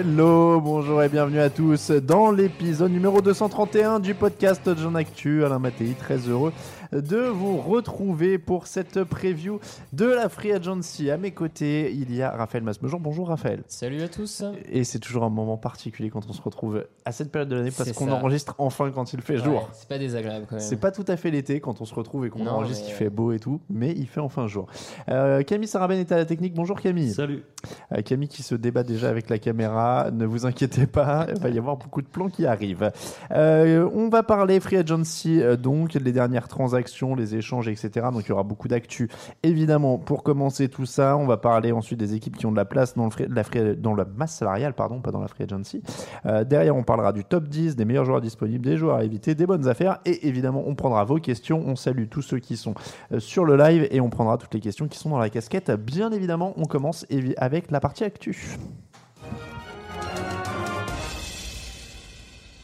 Hello, bonjour et bienvenue à tous dans l'épisode numéro 231 du podcast Jean Actu. Alain Mattei, très heureux de vous retrouver pour cette preview de la Free Agency. À mes côtés, il y a Raphaël Masmejean. Bonjour Raphaël. Salut à tous. Et c'est toujours un moment particulier quand on se retrouve à cette période de l'année parce qu'on enregistre enfin quand il fait Ouais, jour. c'est pas désagréable quand même. C'est pas tout à fait l'été quand on se retrouve et qu'on enregistre, mais- il fait beau et tout, mais il fait enfin jour. Euh, Camille Sarabène est à la technique. Bonjour Camille. Salut. Euh, Camille qui se débat déjà avec la caméra. Ne vous inquiétez pas, il va y avoir beaucoup de plans qui arrivent. Euh, on va parler Free Agency, euh, donc les dernières transactions, les échanges, etc. Donc il y aura beaucoup d'actu. Évidemment, pour commencer tout ça, on va parler ensuite des équipes qui ont de la place dans, le free- la, free- dans la masse salariale, pardon, pas dans la Free Agency. Euh, derrière, on parlera du top 10, des meilleurs joueurs disponibles, des joueurs à éviter, des bonnes affaires. Et évidemment, on prendra vos questions. On salue tous ceux qui sont euh, sur le live et on prendra toutes les questions qui sont dans la casquette. Bien évidemment, on commence avec la partie actu.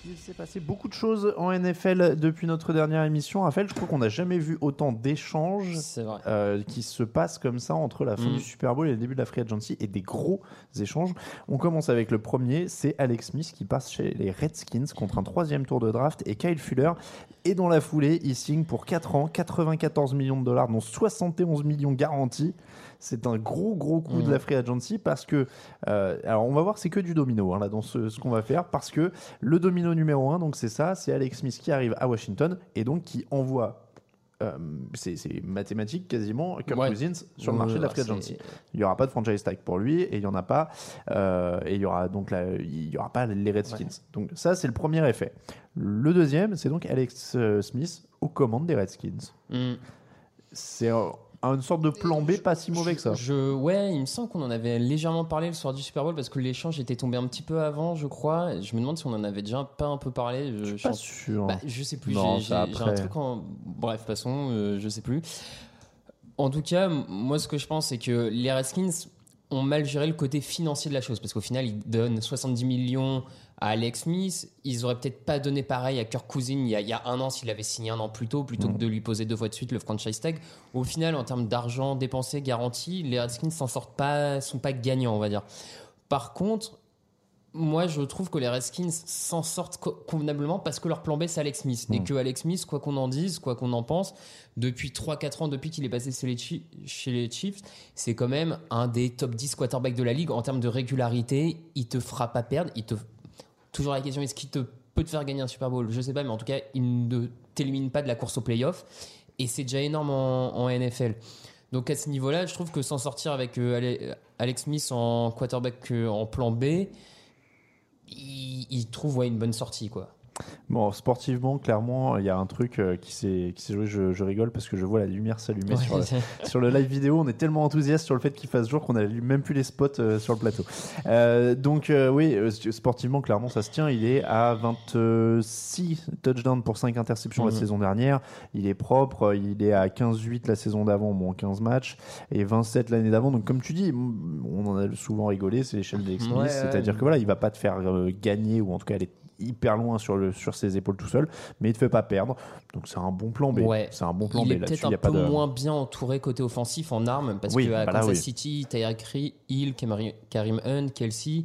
Il s'est passé beaucoup de choses en NFL depuis notre dernière émission. Raphaël, je crois qu'on n'a jamais vu autant d'échanges euh, qui se passent comme ça entre la fin Mm. du Super Bowl et le début de la Free Agency et des gros échanges. On commence avec le premier, c'est Alex Smith qui passe chez les Redskins contre un troisième tour de draft et Kyle Fuller. Et dans la foulée, il signe pour 4 ans, 94 millions de dollars, dont 71 millions garantis. C'est un gros gros coup de Mm. la Free Agency parce que, euh, alors on va voir, c'est que du domino hein, là dans ce, ce qu'on va faire parce que le domino numéro 1, donc c'est ça, c'est Alex Smith qui arrive à Washington et donc qui envoie euh, c'est mathématique quasiment Kirk Ouais. Cousins sur le marché de la Ouais, free agency. Il n'y aura pas de franchise tag pour lui et il y en a pas euh, et il y aura donc la- il y aura pas les Redskins. Donc ça c'est le premier effet. Le deuxième c'est donc Alex Smith aux commandes des Redskins. Mm. C'est euh, une sorte de plan B pas si mauvais que ça. Je, ouais, il me semble qu'on en avait légèrement parlé le soir du Super Bowl parce que l'échange était tombé un petit peu avant, je crois. Je me demande si on en avait déjà pas un peu parlé. Je, Je suis pas sûr. Bah, je sais plus. J'ai- un truc en. Bref, passons. euh, je sais plus. En tout cas, moi, ce que je pense, c'est que les Redskins ont mal géré le côté financier de la chose parce qu'au final, ils donnent 70 millions à Alex Smith. Ils auraient peut-être pas donné pareil à Kirk Cousins il y a, il y a un an s'il avait signé un an plus tôt plutôt que de lui poser deux fois de suite le franchise tag. Au final, en termes d'argent dépensé garanti, les Redskins s'en sortent pas, sont pas gagnants, on va dire. Par contre, moi, je trouve que les Redskins s'en sortent co- convenablement parce que leur plan B, c'est Alex Smith. Et que Alex Smith, quoi qu'on en dise, quoi qu'on en pense, depuis 3-4 ans, depuis qu'il est passé chez les, Chi- chez les Chiefs, c'est quand même un des top 10 quarterbacks de la ligue en termes de régularité. Il te fera pas perdre. Il te... Toujours la question, est-ce qu'il te peut te faire gagner un Super Bowl? Je sais pas, mais en tout cas, il ne t'élimine pas de la course au playoff. Et c'est déjà énorme en, NFL. Donc à ce niveau-là, je trouve que s'en sortir avec euh, Ale- Alex Smith en quarterback euh, en plan B, il, il trouve une bonne sortie quoi. Bon, sportivement, clairement, il y a un truc euh, qui s'est joué. Je, je rigole parce que je vois la lumière s'allumer sur, le, sur le live vidéo. On est tellement enthousiaste sur le fait qu'il fasse jour qu'on a même plus les spots euh, sur le plateau. Euh, donc, oui, sportivement, clairement, ça se tient. Il est à 26 touchdowns pour 5 interceptions la Mhm. saison dernière. Il est propre. Il est à 15-8 la saison d'avant, bon, 15 matchs. Et 27 l'année d'avant. Donc, comme tu dis, on en a souvent rigolé. C'est l'échelle d'Alex Smith. Ouais, C'est-à-dire que voilà, il va pas te faire gagner ou en tout cas aller hyper loin sur, le, sur ses épaules tout seul, mais il te fait pas perdre. Donc c'est un bon plan B. Ouais. C'est un bon plan il B est peut-être y un pas peu de. moins bien entouré côté offensif en armes parce Oui, que à bah là, Kansas oui. City, Tyreek Hill, Karim Hunt, Kelsey,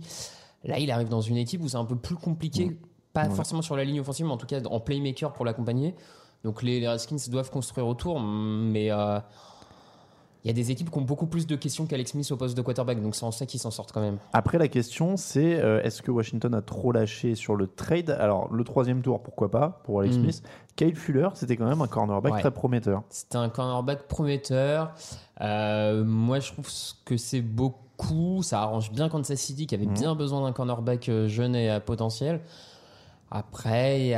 là il arrive dans une équipe où c'est un peu plus compliqué, pas Ouais. forcément sur la ligne offensive, mais en tout cas en playmaker pour l'accompagner. Donc les, les Redskins doivent construire autour, mais euh, il y a des équipes qui ont beaucoup plus de questions qu'Alex Smith au poste de quarterback, donc c'est en ça qu'ils s'en sortent quand même. Après, la question, c'est euh, est-ce que Washington a trop lâché sur le trade? Alors, le troisième tour, pourquoi pas, pour Alex Mm. Smith. Kyle Fuller, c'était quand même un cornerback Ouais. très prometteur. C'était un cornerback prometteur. Euh, moi, je trouve que c'est beaucoup. Ça arrange bien Kansas City, qui avait Mhm. bien besoin d'un cornerback euh, jeune et à potentiel. Après,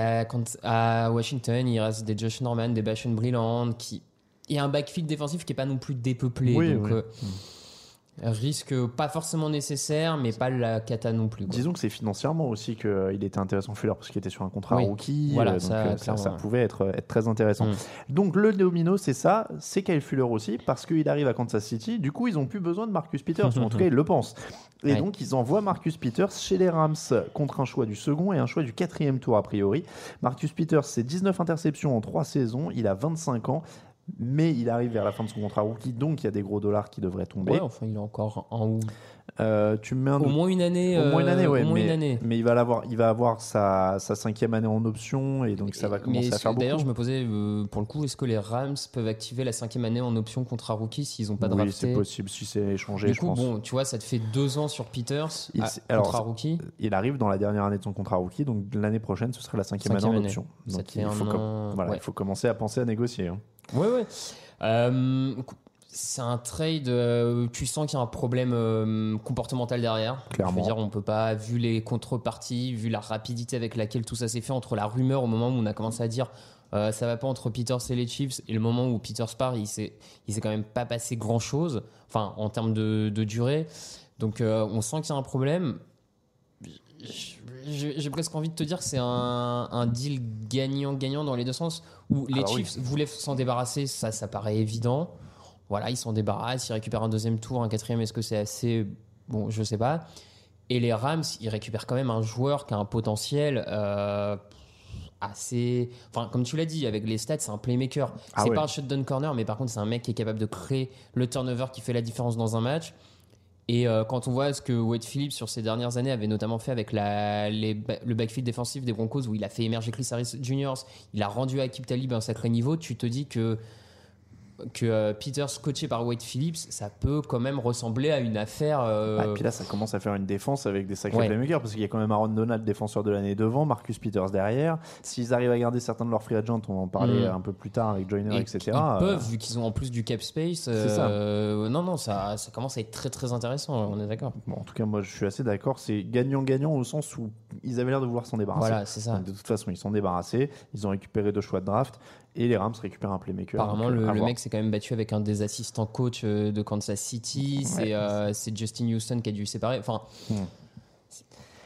à Washington, il reste des Josh Norman, des Bashan Brilland, qui et un backfield défensif qui est pas non plus dépeuplé. Oui, donc, oui. euh, risque pas forcément nécessaire, mais pas la cata non plus. quoi. Disons que c'est financièrement aussi qu'il était intéressant Fuller parce qu'il était sur un contrat Oui. rookie. Voilà, euh, donc ça, euh, ça, ça pouvait être, être très intéressant. Mm. Donc le domino, c'est ça. C'est Kyle Fuller aussi parce qu'il arrive à Kansas City. Du coup, ils ont plus besoin de Marcus Peters. ou en tout cas, ils le pensent. Et Ouais. donc, ils envoient Marcus Peters chez les Rams contre un choix du second et un choix du quatrième tour a priori. Marcus Peters, c'est 19 interceptions en 3 saisons. Il a 25 ans. Mais il arrive vers la fin de son contrat rookie, donc il y a des gros dollars qui devraient tomber. Ouais, enfin, il a encore ou Euh, tu me mets un au moins une année. au moins une euh, année, ouais, au moins mais, une année. mais il va l'avoir, il va avoir sa, sa cinquième année en option et donc ça va commencer Mais à faire beaucoup. D'ailleurs, je me posais euh, pour le coup, est-ce que les Rams peuvent activer la cinquième année en option contrat rookie s'ils n'ont pas oui, drafté c'est possible si c'est échangé, Du je coup, pense. bon, tu vois, ça te fait deux ans sur Peters, Il à- alors, contrat rookie. Il arrive dans la dernière année de son contrat rookie, donc l'année prochaine, ce serait la cinquième, Cinquième année en option. Donc com- voilà, ouais. il faut commencer à penser à négocier. hein. Ouais, ouais. Euh, c'est un trade, euh, tu sens qu'il y a un problème euh, comportemental derrière. Clairement. Je veux dire, on peut pas, vu les contreparties, vu la rapidité avec laquelle tout ça s'est fait, entre la rumeur au moment où on a commencé à dire euh, ça va pas entre Peters et les Chiefs, et le moment où Peters part, il s'est, il s'est quand même pas passé grand chose, enfin, en termes de, de durée. Donc, euh, on sent qu'il y a un problème. J'ai j'ai presque envie de te dire que c'est un, un deal gagnant-gagnant dans les deux sens, où les Ah bah oui. Chiefs voulaient s'en débarrasser, ça, ça paraît évident. Voilà, ils s'en débarrassent, ils récupèrent un deuxième tour, un quatrième, est-ce que c'est assez? Bon, je sais pas. Et les Rams, ils récupèrent quand même un joueur qui a un potentiel euh, assez. Enfin, comme tu l'as dit, avec les stats, c'est un playmaker. Ah c'est ouais. pas un shutdown corner, mais par contre, c'est un mec qui est capable de créer le turnover qui fait la différence dans un match. Et euh, quand on voit ce que Wade Phillips sur ces dernières années avait notamment fait avec le backfield défensif des Broncos où il a fait émerger Chris Harris Jr., il a rendu à Akib Talib un sacré niveau, tu te dis que que euh, Peters coaché par Wade Phillips, ça peut quand même ressembler à une affaire. euh, Ah, et puis là, ça commence à faire une défense avec des sacrés Ouais. playmakers parce qu'il y a quand même Aaron Donald, défenseur de l'année devant, Marcus Peters derrière. S'ils arrivent à garder certains de leurs free agents, on va en parler Mm. un peu plus tard avec Joyner, et etc. Ils euh, peuvent, vu qu'ils ont en plus du cap space. euh, non, non, ça, ça commence à être très très intéressant, on est d'accord. Bon, en tout cas, moi, je suis assez d'accord. C'est gagnant-gagnant au sens où ils avaient l'air de vouloir s'en débarrasser. Voilà, c'est ça. Donc, de toute façon, ils s'en débarrassés. Ils ont récupéré deux choix de draft et les Rams récupèrent un playmaker. Apparemment, Donc, le, le mec s'est quand même battu avec un des assistants coach euh, de Kansas City. C'est euh, c'est Justin Houston qui a dû séparer. Enfin,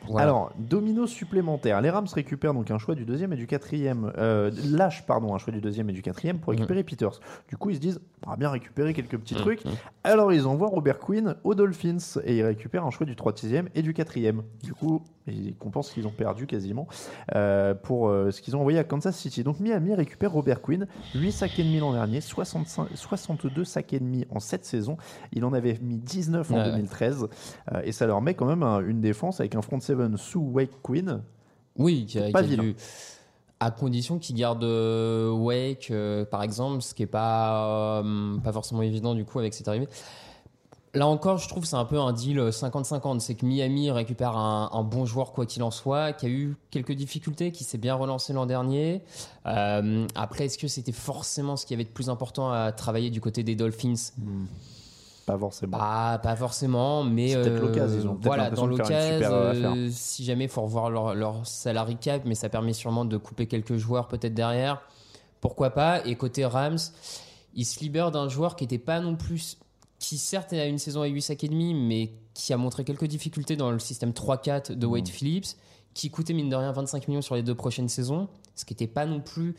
voilà. Alors, domino supplémentaire. Les Rams récupèrent donc un choix du deuxième et du quatrième. Euh, lâchent, pardon, un choix du deuxième et du quatrième pour récupérer Peters. Du coup, ils se disent, on va bien récupérer quelques petits Mhm. trucs. Alors, ils envoient Robert Quinn aux Dolphins et ils récupèrent un choix du troisième et du quatrième. Du coup, ils compensent ce qu'ils ont perdu quasiment euh, pour euh, ce qu'ils ont envoyé à Kansas City. Donc, Miami récupère Robert Quinn, 8 sacs et demi l'an dernier, 65, 62 sacs et demi en 7 saisons. Il en avait mis 19 en Ouais, ouais. 2013 euh, et ça leur met quand même un- une défense avec un front sous Wake Quinn. oui, qui a- pas qui a à condition qu'il garde euh, Wake, euh, par exemple, ce qui est pas, euh, pas forcément évident du coup avec cette arrivée. Là encore, je trouve que c'est un peu un deal 50-50. C'est que Miami récupère un, un bon joueur, quoi qu'il en soit, qui a eu quelques difficultés, qui s'est bien relancé l'an dernier. Après, est-ce que c'était forcément ce qui avait de plus important à travailler du côté des Dolphins? Pas forcément. Bah, pas forcément, mais C'est peut-être euh, l'occasion, ils ont peut-être voilà, dans l'occasion, affaire. euh, si jamais il faut revoir leur, leur salary cap, mais ça permet sûrement de couper quelques joueurs peut-être derrière. Pourquoi pas Et côté Rams, ils se libèrent d'un joueur qui était pas non plus, qui certes a une saison à 8 sacs et demi, mais qui a montré quelques difficultés dans le système 3-4 de Mm. Wade Phillips, qui coûtait mine de rien 25 millions sur les deux prochaines saisons, ce qui n'était pas non plus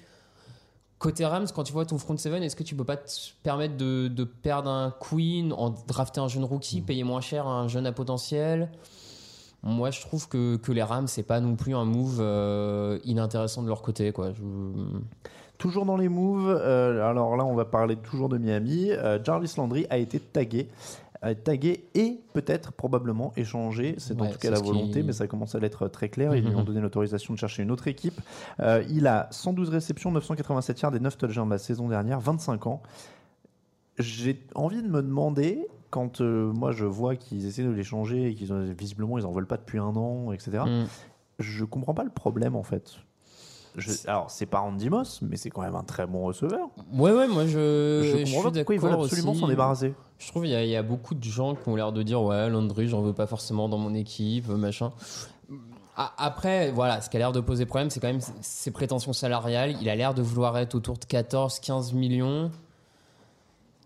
Côté Rams, quand tu vois ton front seven, est-ce que tu peux pas te permettre de, de perdre un Queen, en drafter un jeune rookie, payer moins cher un jeune à potentiel? Moi, je trouve que, que les Rams, c'est pas non plus un move euh, inintéressant de leur côté. Quoi. Je- Toujours dans les moves, euh, alors là on va parler toujours de Miami. Euh, Jarvis Landry a été tagué. Euh, tagué et peut-être probablement échangé, c'est en Ouais, tout cas la qui- volonté, mais ça commence à l'être très clair. Ils lui ont Mhm. donné l'autorisation de chercher une autre équipe. Euh, il a 112 réceptions, 987 yards et 9 touchdowns la saison dernière, 25 ans. J'ai envie de me demander, quand euh, moi je vois qu'ils essaient de l'échanger et qu'ils visiblement ils en veulent pas depuis un an, etc. Mm. Je comprends pas le problème en fait. Je- alors c'est pas Randy Moss, mais c'est quand même un très bon receveur. Ouais, ouais, moi je, je je comprends pas pourquoi ils veulent absolument s'en débarrasser. Je trouve qu'il y, a- il y a beaucoup de gens qui ont l'air de dire Ouais, Landry, j'en veux pas forcément dans mon équipe, machin. Après, voilà, ce qui a l'air de poser problème, c'est quand même ses prétentions salariales. Il a l'air de vouloir être autour de 14-15 millions.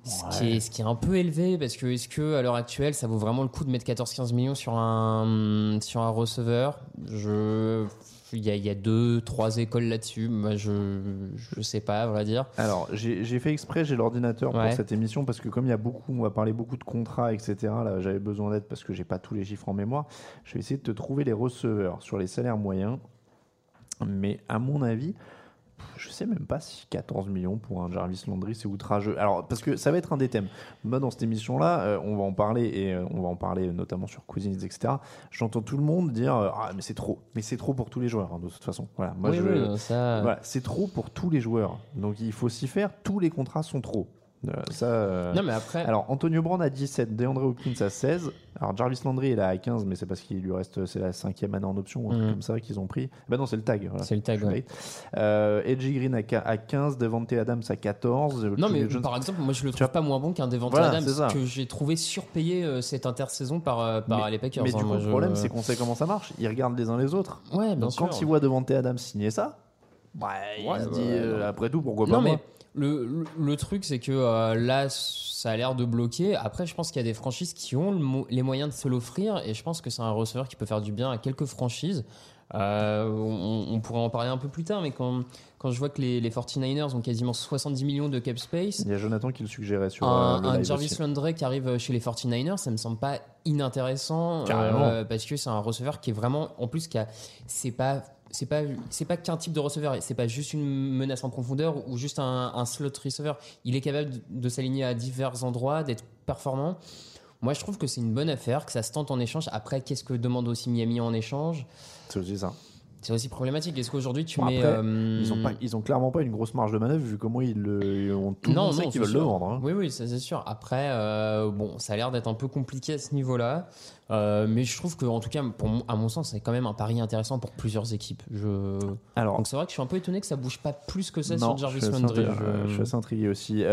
Ce, qui est, ce qui est un peu élevé parce que est-ce que à l'heure actuelle ça vaut vraiment le coup de mettre 14-15 millions sur un sur un receveur? Je il y a, il y a deux trois écoles là-dessus. Moi je je sais pas à vrai dire. Alors, j'ai j'ai fait exprès, j'ai l'ordinateur Ouais. pour cette émission parce que comme il y a beaucoup, on va parler beaucoup de contrats, etc. Là, j'avais besoin d'aide parce que j'ai pas tous les chiffres en mémoire. Je vais essayer de te trouver les receveurs sur les salaires moyens. Mais à mon avis, je sais même pas si 14 millions pour un Jarvis Landry c'est outrageux. Alors parce que ça va être un des thèmes. Moi dans cette émission là, on va en parler et euh, on va en parler notamment sur Cousins etc. J'entends tout le monde dire euh, ah mais c'est trop, mais c'est trop pour tous les joueurs hein, de toute façon. Voilà, moi Oui, je, oui, ça. voilà, c'est trop pour tous les joueurs. Donc il faut s'y faire. Tous les contrats sont trop. Euh, ça. euh, Non mais après. Alors Antonio Brown a 17, DeAndre Hopkins à 16. Alors Jarvis Landry il est à 15, mais c'est parce qu'il lui reste c'est la cinquième année en option, un truc Mhm. comme ça qu'ils ont pris. Bah non c'est le tag. voilà. C'est le tag, ouais. Euh, Edgy Green à qua- à 15, Devante Adams à 14. Non, mais Jones- par exemple, moi je le trouve pas moins bon qu'un Devante Voilà, Adams que j'ai trouvé surpayé euh, cette intersaison par, euh, par mais, les Packers. mais hein, du coup moi, le je- problème c'est qu'on sait comment ça marche. Ils regardent les uns les autres. Ouais, bien Donc sûr. quand ils voient Devante Adams signer ça, bah, Ouais, il se ouais, dit euh, après tout pourquoi pas Non, moi mais le, le, le truc, c'est que euh, là, ça a l'air de bloquer. Après, je pense qu'il y a des franchises qui ont le mo- les moyens de se l'offrir et je pense que c'est un receveur qui peut faire du bien à quelques franchises. Euh, on, on pourrait en parler un peu plus tard, mais quand, quand je vois que les, les 49ers ont quasiment 70 millions de cap space, Il y a Jonathan qui le suggérait sur un, euh, le un live Jarvis aussi. Landry qui arrive chez les 49ers, ça me semble pas inintéressant euh, parce que c'est un receveur qui est vraiment en plus c'est pas c'est pas c'est pas qu'un type de receveur, c'est pas juste une menace en profondeur ou juste un, slot receiver. Il est capable de, de s'aligner à divers endroits, d'être performant. Moi, je trouve que c'est une bonne affaire, que ça se tente en échange. Après, qu'est-ce que demande aussi Miami en échange? C'est aussi ça. C'est aussi problématique. Est-ce qu'aujourd'hui tu Bon, mets après, euh, Ils ont, pas, ils ont clairement pas une grosse marge de manœuvre vu comment ils, le, ont tout le monde qu'ils veulent le vendre. hein. Oui, oui, ça c'est sûr. Après, euh, bon, ça a l'air d'être un peu compliqué à ce niveau-là. Euh, mais je trouve que, en tout cas, pour mon- à mon sens, c'est quand même un pari intéressant pour plusieurs équipes. Je... Alors, Donc c'est vrai que je suis un peu étonné que ça bouge pas plus que ça non, sur Jarvis Landry. Je- je suis assez intrigué aussi.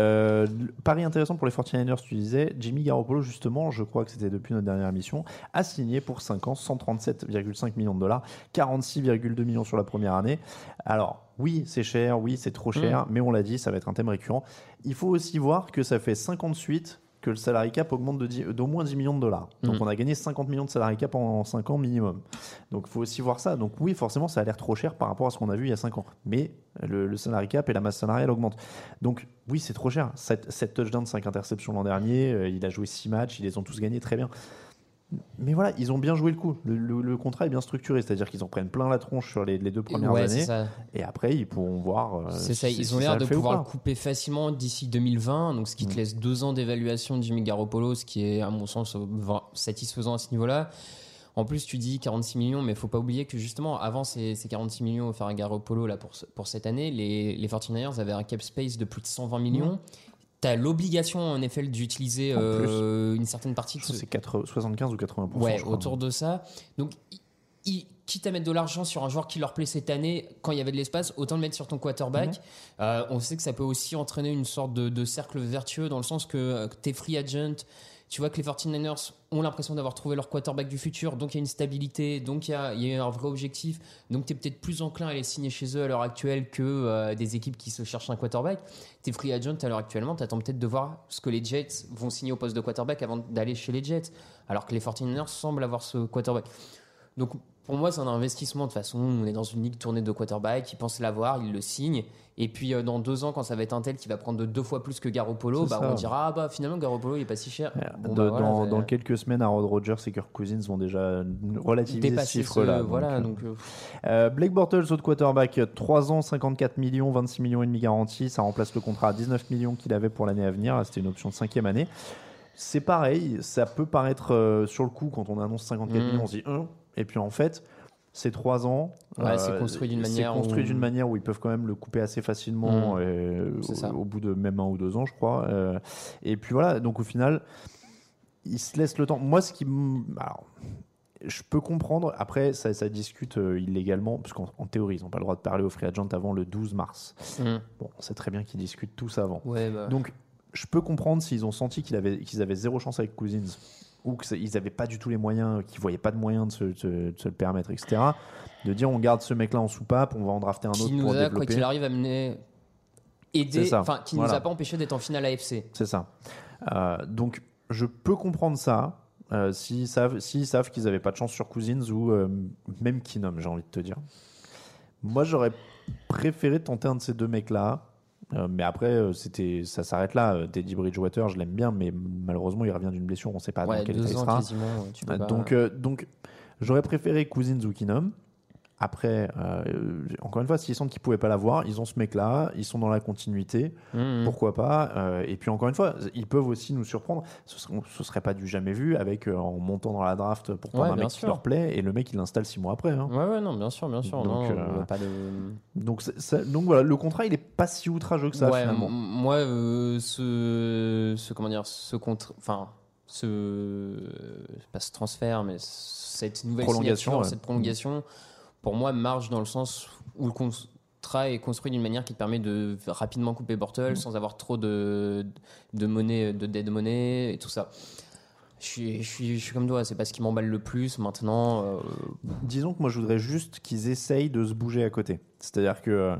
Pari intéressant pour les 49ers, tu disais, Jimmy Garoppolo, justement, je crois que c'était depuis notre dernière émission, a signé pour 5 ans 137,5 millions de dollars, 46,2 millions sur la première année. Alors, oui, c'est cher, oui, c'est trop cher, mais on l'a dit, ça va être un thème récurrent. Il faut aussi voir que ça fait 58 que le salary cap augmente de 10 d'au moins 10 millions de dollars. Donc Mm. on a gagné 50 millions de salary cap en 5 ans minimum. Donc il faut aussi voir ça. Donc oui, forcément, ça a l'air trop cher par rapport à ce qu'on a vu il y a 5 ans. Mais le, le salary cap et la masse salariale augmentent. Donc oui, c'est trop cher. 7, 7 touchdowns, 5 interceptions l'an dernier. euh, il a joué 6 matchs, ils les ont tous gagnés très bien. Mais voilà, ils ont bien joué le coup. Le, le- le contrat est bien structuré, c'est-à-dire qu'ils en prennent plein la tronche sur les, les deux premières Ouais, années. Et après, ils pourront voir. euh, C'est ça, si- ils si ont l'air de pouvoir le couper facilement d'ici 2020, donc ce qui te Mm. laisse deux ans d'évaluation de Jimmy Garoppolo, ce qui est à mon sens va- satisfaisant à ce niveau-là. En plus, tu dis 46 millions, mais faut pas oublier que justement, avant ces, ces 46 millions offerts à Garoppolo là, pour, pour cette année, les, les 49ers avaient un cap space de plus de 120 millions. Tu as l'obligation en NFL d'utiliser euh, une certaine partie de ce, que c'est 80 75 ou 80%. Ouais, je crois. autour de ça. Donc, quitte à mettre de l'argent sur un joueur qui leur plaît cette année, quand il y avait de l'espace, autant le mettre sur ton quarterback. Mhm. Euh, on sait que ça peut aussi entraîner une sorte de, de cercle vertueux dans le sens que tu es free agent, tu vois que les 49ers ont l'impression d'avoir trouvé leur quarterback du futur, donc il y a une stabilité, donc il y a, un vrai objectif, donc tu es peut-être plus enclin à les signer chez eux à l'heure actuelle que euh, des équipes qui se cherchent un quarterback. T'es free agent à l'heure actuellement, t'attends peut-être de voir ce que les Jets vont signer au poste de quarterback avant d'aller chez les Jets, alors que les 49ers semblent avoir ce quarterback. Donc pour moi, c'est un investissement. De toute façon, on est dans une ligue tournée de quarterback. Ils pensent l'avoir, ils le signent. Et puis euh, dans deux ans, quand ça va être un tel qui va prendre deux fois plus que Garoppolo, bah, on dira ah bah finalement Garoppolo il est pas si cher. Bon, De- bah, voilà, dans, quelques semaines, Aaron Rodgers et Kirk Cousins vont déjà relativiser ce dépasser ce-. Voilà, Donc, donc euh, Euh, Blake Bortles, autre quarterback, 3 ans, 54 millions, 26 millions et demi garantis. Ça remplace le contrat à 19 millions qu'il avait pour l'année à venir. C'était une option de cinquième année. C'est pareil, ça peut paraître euh, sur le coup quand on annonce 54 Mm. millions, on se dit 1. Et puis en fait, c'est 3 ans. Euh, c'est construit d'une manière C'est construit où- d'une manière où ils peuvent quand même le couper assez facilement Mm. euh, au, bout de même un ou deux ans, je crois. Euh, et puis voilà, donc au final, ils se laissent le temps. Moi, ce qui. Alors, je peux comprendre. Après, ça, ça discute euh, illégalement, parce qu'en en théorie, ils n'ont pas le droit de parler aux free agents avant le 12 mars. hum. Bon, on sait très bien qu'ils discutent tous avant. ouais, bah, Donc, je peux comprendre s'ils ont senti qu'ils avaient, qu'ils avaient zéro chance avec Cousins, ou qu'ils n'avaient pas du tout les moyens, qu'ils ne voyaient pas de moyens de se, de- de se le permettre, etc. De dire on garde ce mec-là en soupape, on va en drafter un autre qui pour nous a quoi qu'il arrive amené aider, enfin qui nous Voilà. a pas empêché d'être en finale AFC. C'est ça. Euh, donc, je peux comprendre ça. Euh, s'ils savent, qu'ils n'avaient pas de chance sur Cousins ou euh, même Keenum, j'ai envie de te dire. Moi, j'aurais préféré tenter un de ces deux mecs-là. Euh, mais après, euh, c'était, ça s'arrête là. Euh, Teddy Bridgewater, je l'aime bien, mais malheureusement, il revient d'une blessure. On ne sait pas ouais, dans quel état il sera. pas- donc, donc, j'aurais préféré Cousins ou Keenum. Après, euh, encore une fois, s'ils sentent qu'ils pouvaient pas l'avoir, ils ont ce mec-là, ils sont dans la continuité. Hum, hum. Pourquoi pas euh, Et puis encore une fois, ils peuvent aussi nous surprendre. Ce serait, ce serait pas du jamais vu avec euh, en montant dans la draft pour prendre Ouais, un mec qui leur plaît et le mec il l'installe six mois après. hein. Ouais, ouais, non, bien sûr, bien sûr. Donc, non, pas de... Donc, voilà, le contrat il est pas si outrageux que ça ouais, finalement. m- moi, ce, ce, comment dire, ce contre, enfin, ce, pas ce transfert, mais cette nouvelle Prolongation, signature, ouais. cette prolongation, pour moi, marche dans le sens où le contrat est construit d'une manière qui te permet de rapidement couper Bortel sans avoir trop de, de monnaie, de dead money et tout ça. Je suis, je suis, je suis comme toi, c'est pas ce qui m'emballe le plus maintenant. euh, Disons que moi je voudrais juste qu'ils essayent de se bouger à côté. C'est-à-dire que, euh,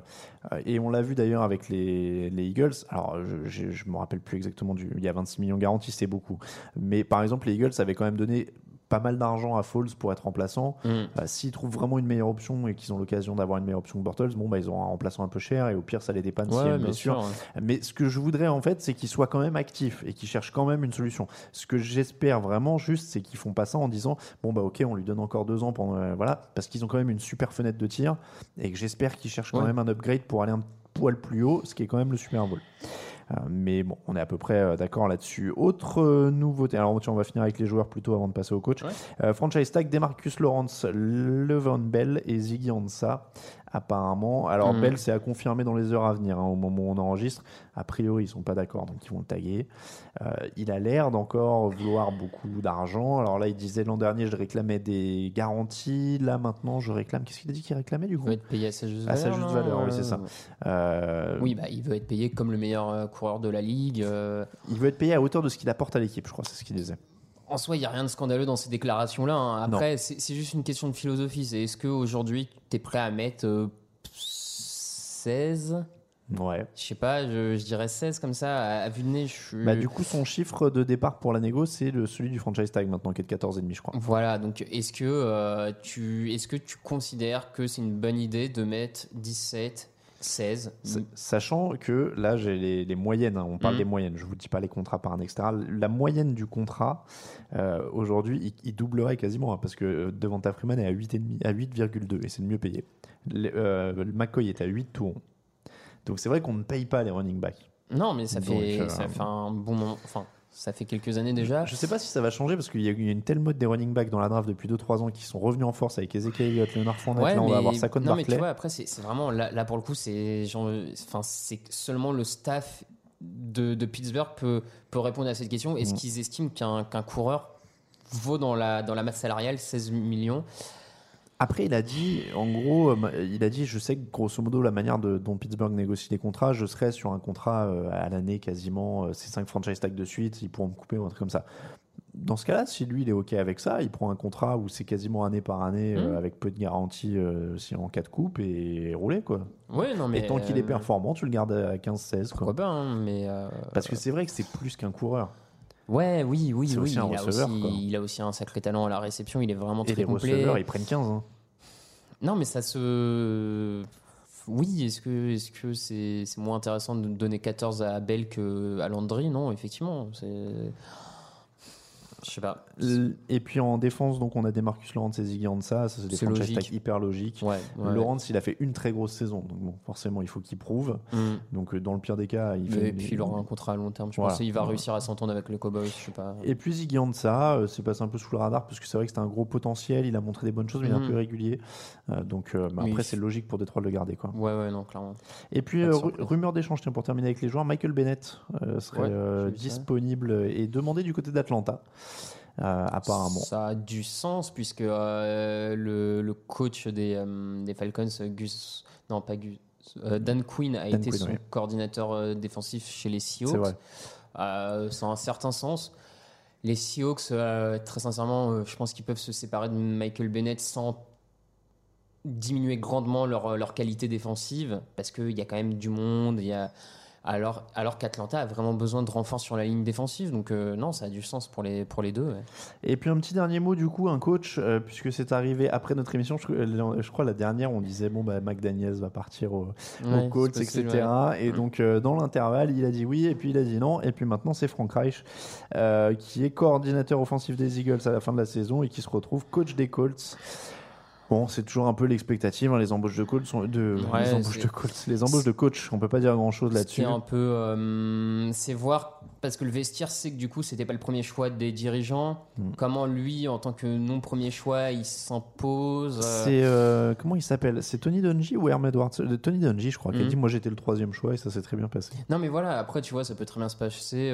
et on l'a vu d'ailleurs avec les, les Eagles, alors je, je me rappelle plus exactement du. Il y a 26 millions garantis, c'est beaucoup. Mais par exemple, les Eagles avaient quand même donné pas mal d'argent à Foles pour être remplaçant. hum. Euh, S'ils trouvent vraiment une meilleure option et qu'ils ont l'occasion d'avoir une meilleure option que Bortles, bon, bah, ils auront un remplaçant un peu cher et au pire, ça les dépanne Ouais, bien sûr. ouais. Mais ce que je voudrais en fait, c'est qu'ils soient quand même actifs et qu'ils cherchent quand même une solution. Ce que j'espère vraiment juste, c'est qu'ils font pas ça en disant bon bah ok, on lui donne encore deux ans pendant euh, voilà, parce qu'ils ont quand même une super fenêtre de tir et que j'espère qu'ils cherchent quand même un upgrade pour aller un poil plus haut, ce qui est quand même le Super Bowl. Euh, mais bon, on est à peu près euh, d'accord là-dessus. Autre euh, nouveauté, alors on va finir avec les joueurs plutôt avant de passer au coach. Ouais. Franchise tag, Demarcus Lawrence, Levon Bell et Ziggy Ansah, apparemment. Alors Mhm. Bell, c'est à confirmer dans les heures à venir, hein, au moment où on enregistre. A priori, ils sont pas d'accord, donc ils vont le taguer. Euh, il a l'air d'encore vouloir beaucoup d'argent. Alors là, il disait l'an dernier, je réclamais des garanties. Là, maintenant, je réclame. Qu'est-ce qu'il a dit qu'il réclamait du Il coup veut être payé à sa juste À valeur. sa juste valeur, oui, c'est ça. Euh, Oui, bah, il veut être payé comme le meilleur euh, coureur de la ligue. euh. Il veut être payé à hauteur de ce qu'il apporte à l'équipe, je crois, c'est ce qu'il disait. En soi, il n'y a rien de scandaleux dans ces déclarations-là. hein. Après, c'est juste une question de philosophie. C'est est-ce qu'aujourd'hui, tu es prêt à mettre euh, 16 Ouais. Je sais pas, je, je dirais 16 comme ça. À, à vue de nez, je suis. Bah, du coup, son chiffre de départ pour la négo, c'est celui du franchise tag maintenant, qui est de 14,5, je crois. Voilà, donc est-ce que, euh, tu, est que tu considères que c'est une bonne idée de mettre 17, 16 S- Sachant que là, j'ai les, les moyennes, hein, on parle Mhm. des moyennes, je vous dis pas les contrats par un extra. La moyenne du contrat, euh, aujourd'hui, il, il doublerait quasiment, hein, parce que euh, Devonta Freeman est à 8,5 à 8,2 et c'est le mieux payé. Le, euh, McCoy est à 8 tout rond. Donc c'est vrai qu'on ne paye pas les running backs. Non, mais ça Donc, fait, euh, ça fait un bon moment. Enfin, ça fait quelques années déjà. Je sais pas si ça va changer parce qu'il y a il y a une telle mode des running backs dans la draft depuis 2-3 ans qui sont revenus en force avec Ezekiel Elliott, Leonard Fournette. Ouais, là, on mais, va avoir Saquon non, mais tu vois, après, c'est vraiment là, là, pour le coup, c'est enfin, seulement le staff de, de Pittsburgh peut, peut répondre à cette question. Mm. Est-ce qu'ils estiment qu'un qu'un coureur vaut dans la, dans la masse salariale 16 millions? Après, il a dit, en gros, euh, il a dit, je sais que grosso modo, la manière de, dont Pittsburgh négocie les contrats, je serais sur un contrat euh, à l'année quasiment, euh, c'est 5 franchise tags de suite, ils pourront me couper ou un truc comme ça. dans ce cas-là, si lui il est OK avec ça, il prend un contrat où c'est quasiment année par année euh, Mhm. avec peu de garantie euh, si en cas de coupe et rouler quoi. Ouais, non, mais. et tant qu'il est performant, tu le gardes à 15-16 Pourquoi quoi. pas, hein, mais. Parce que c'est vrai que c'est plus qu'un coureur. Ouais, oui, oui, oui. il, a aussi, quoi. il a aussi un sacré talent à la réception. Il est vraiment Et très les complet. receveurs, ils prennent 15. hein. Non, mais ça se. Oui, est-ce que est-ce que c'est c'est moins intéressant de donner 14 à Bell que à Landry? Non, effectivement. C'est. Je sais pas. Et puis en défense, donc on a des Marcus Lawrence et Ziggy Ansah, ça c'est des franchise hyper logiques. Ouais. ouais. Lawrence, il a fait une très grosse saison, donc bon, forcément il faut qu'il prouve. Mm. Donc euh, dans le pire des cas, il fait. Et puis il aura un contrat à long terme. Je Voilà. pense qu'il va réussir à s'entendre avec le Cowboys. Je sais pas. Et puis Ziggy Ansah, euh, c'est passé un peu sous le radar parce que c'est vrai que c'était un gros potentiel, il a montré des bonnes choses, mais il est un Mhm. peu irrégulier. Euh, donc euh, bah, Oui. après, c'est logique pour Détroit de le garder. Quoi. Ouais, ouais, non, clairement. Et puis, rumeur d'échange, tiens, pour terminer avec les joueurs, Michael Bennett serait disponible et demandé du côté d'Atlanta, euh, apparemment. Ça a du sens puisque euh, le, le coach des, euh, des Falcons, Gus, non pas Gus, Dan Quinn a Dan été Quinn, son oui. coordinateur défensif chez les Seahawks. Ça a un certain sens. Les Seahawks, très sincèrement, je pense qu'ils peuvent se séparer de Michael Bennett sans diminuer grandement leur, leur qualité défensive parce qu'il y a quand même du monde. Il y a... Alors, alors qu'Atlanta a vraiment besoin de renforts sur la ligne défensive. Donc, euh, non, ça a du sens pour les, pour les deux. ouais. Et puis un petit dernier mot du coup, un coach, euh, puisque c'est arrivé après notre émission, je, euh, je crois la dernière, on disait bon bah McDaniels va partir au, Ouais, possible, etc. ouais. Et Mm. donc euh, dans l'intervalle, il a dit oui et puis il a dit non. Et puis maintenant c'est Frank Reich euh, qui est coordinateur offensif des Eagles à la fin de la saison et qui se retrouve coach des Colts. Bon, c'est toujours un peu l'expectative. hein, les embauches de Colts sont de Ouais, les embauches c'est- de Colts, les embauches de coach. On peut pas dire grand chose là-dessus. est un peu, euh, c'est voir parce que le vestiaire sait que du coup c'était pas le premier choix des dirigeants. Mm. Comment lui, en tant que non premier choix, il s'impose. euh, C'est euh, comment il s'appelle? C'est Tony Dungy ou Herm Edwards? Tony Dungy, je crois, qui a Mhm. dit moi j'étais le troisième choix et ça s'est très bien passé. Non mais voilà, après tu vois, ça peut très bien se passer.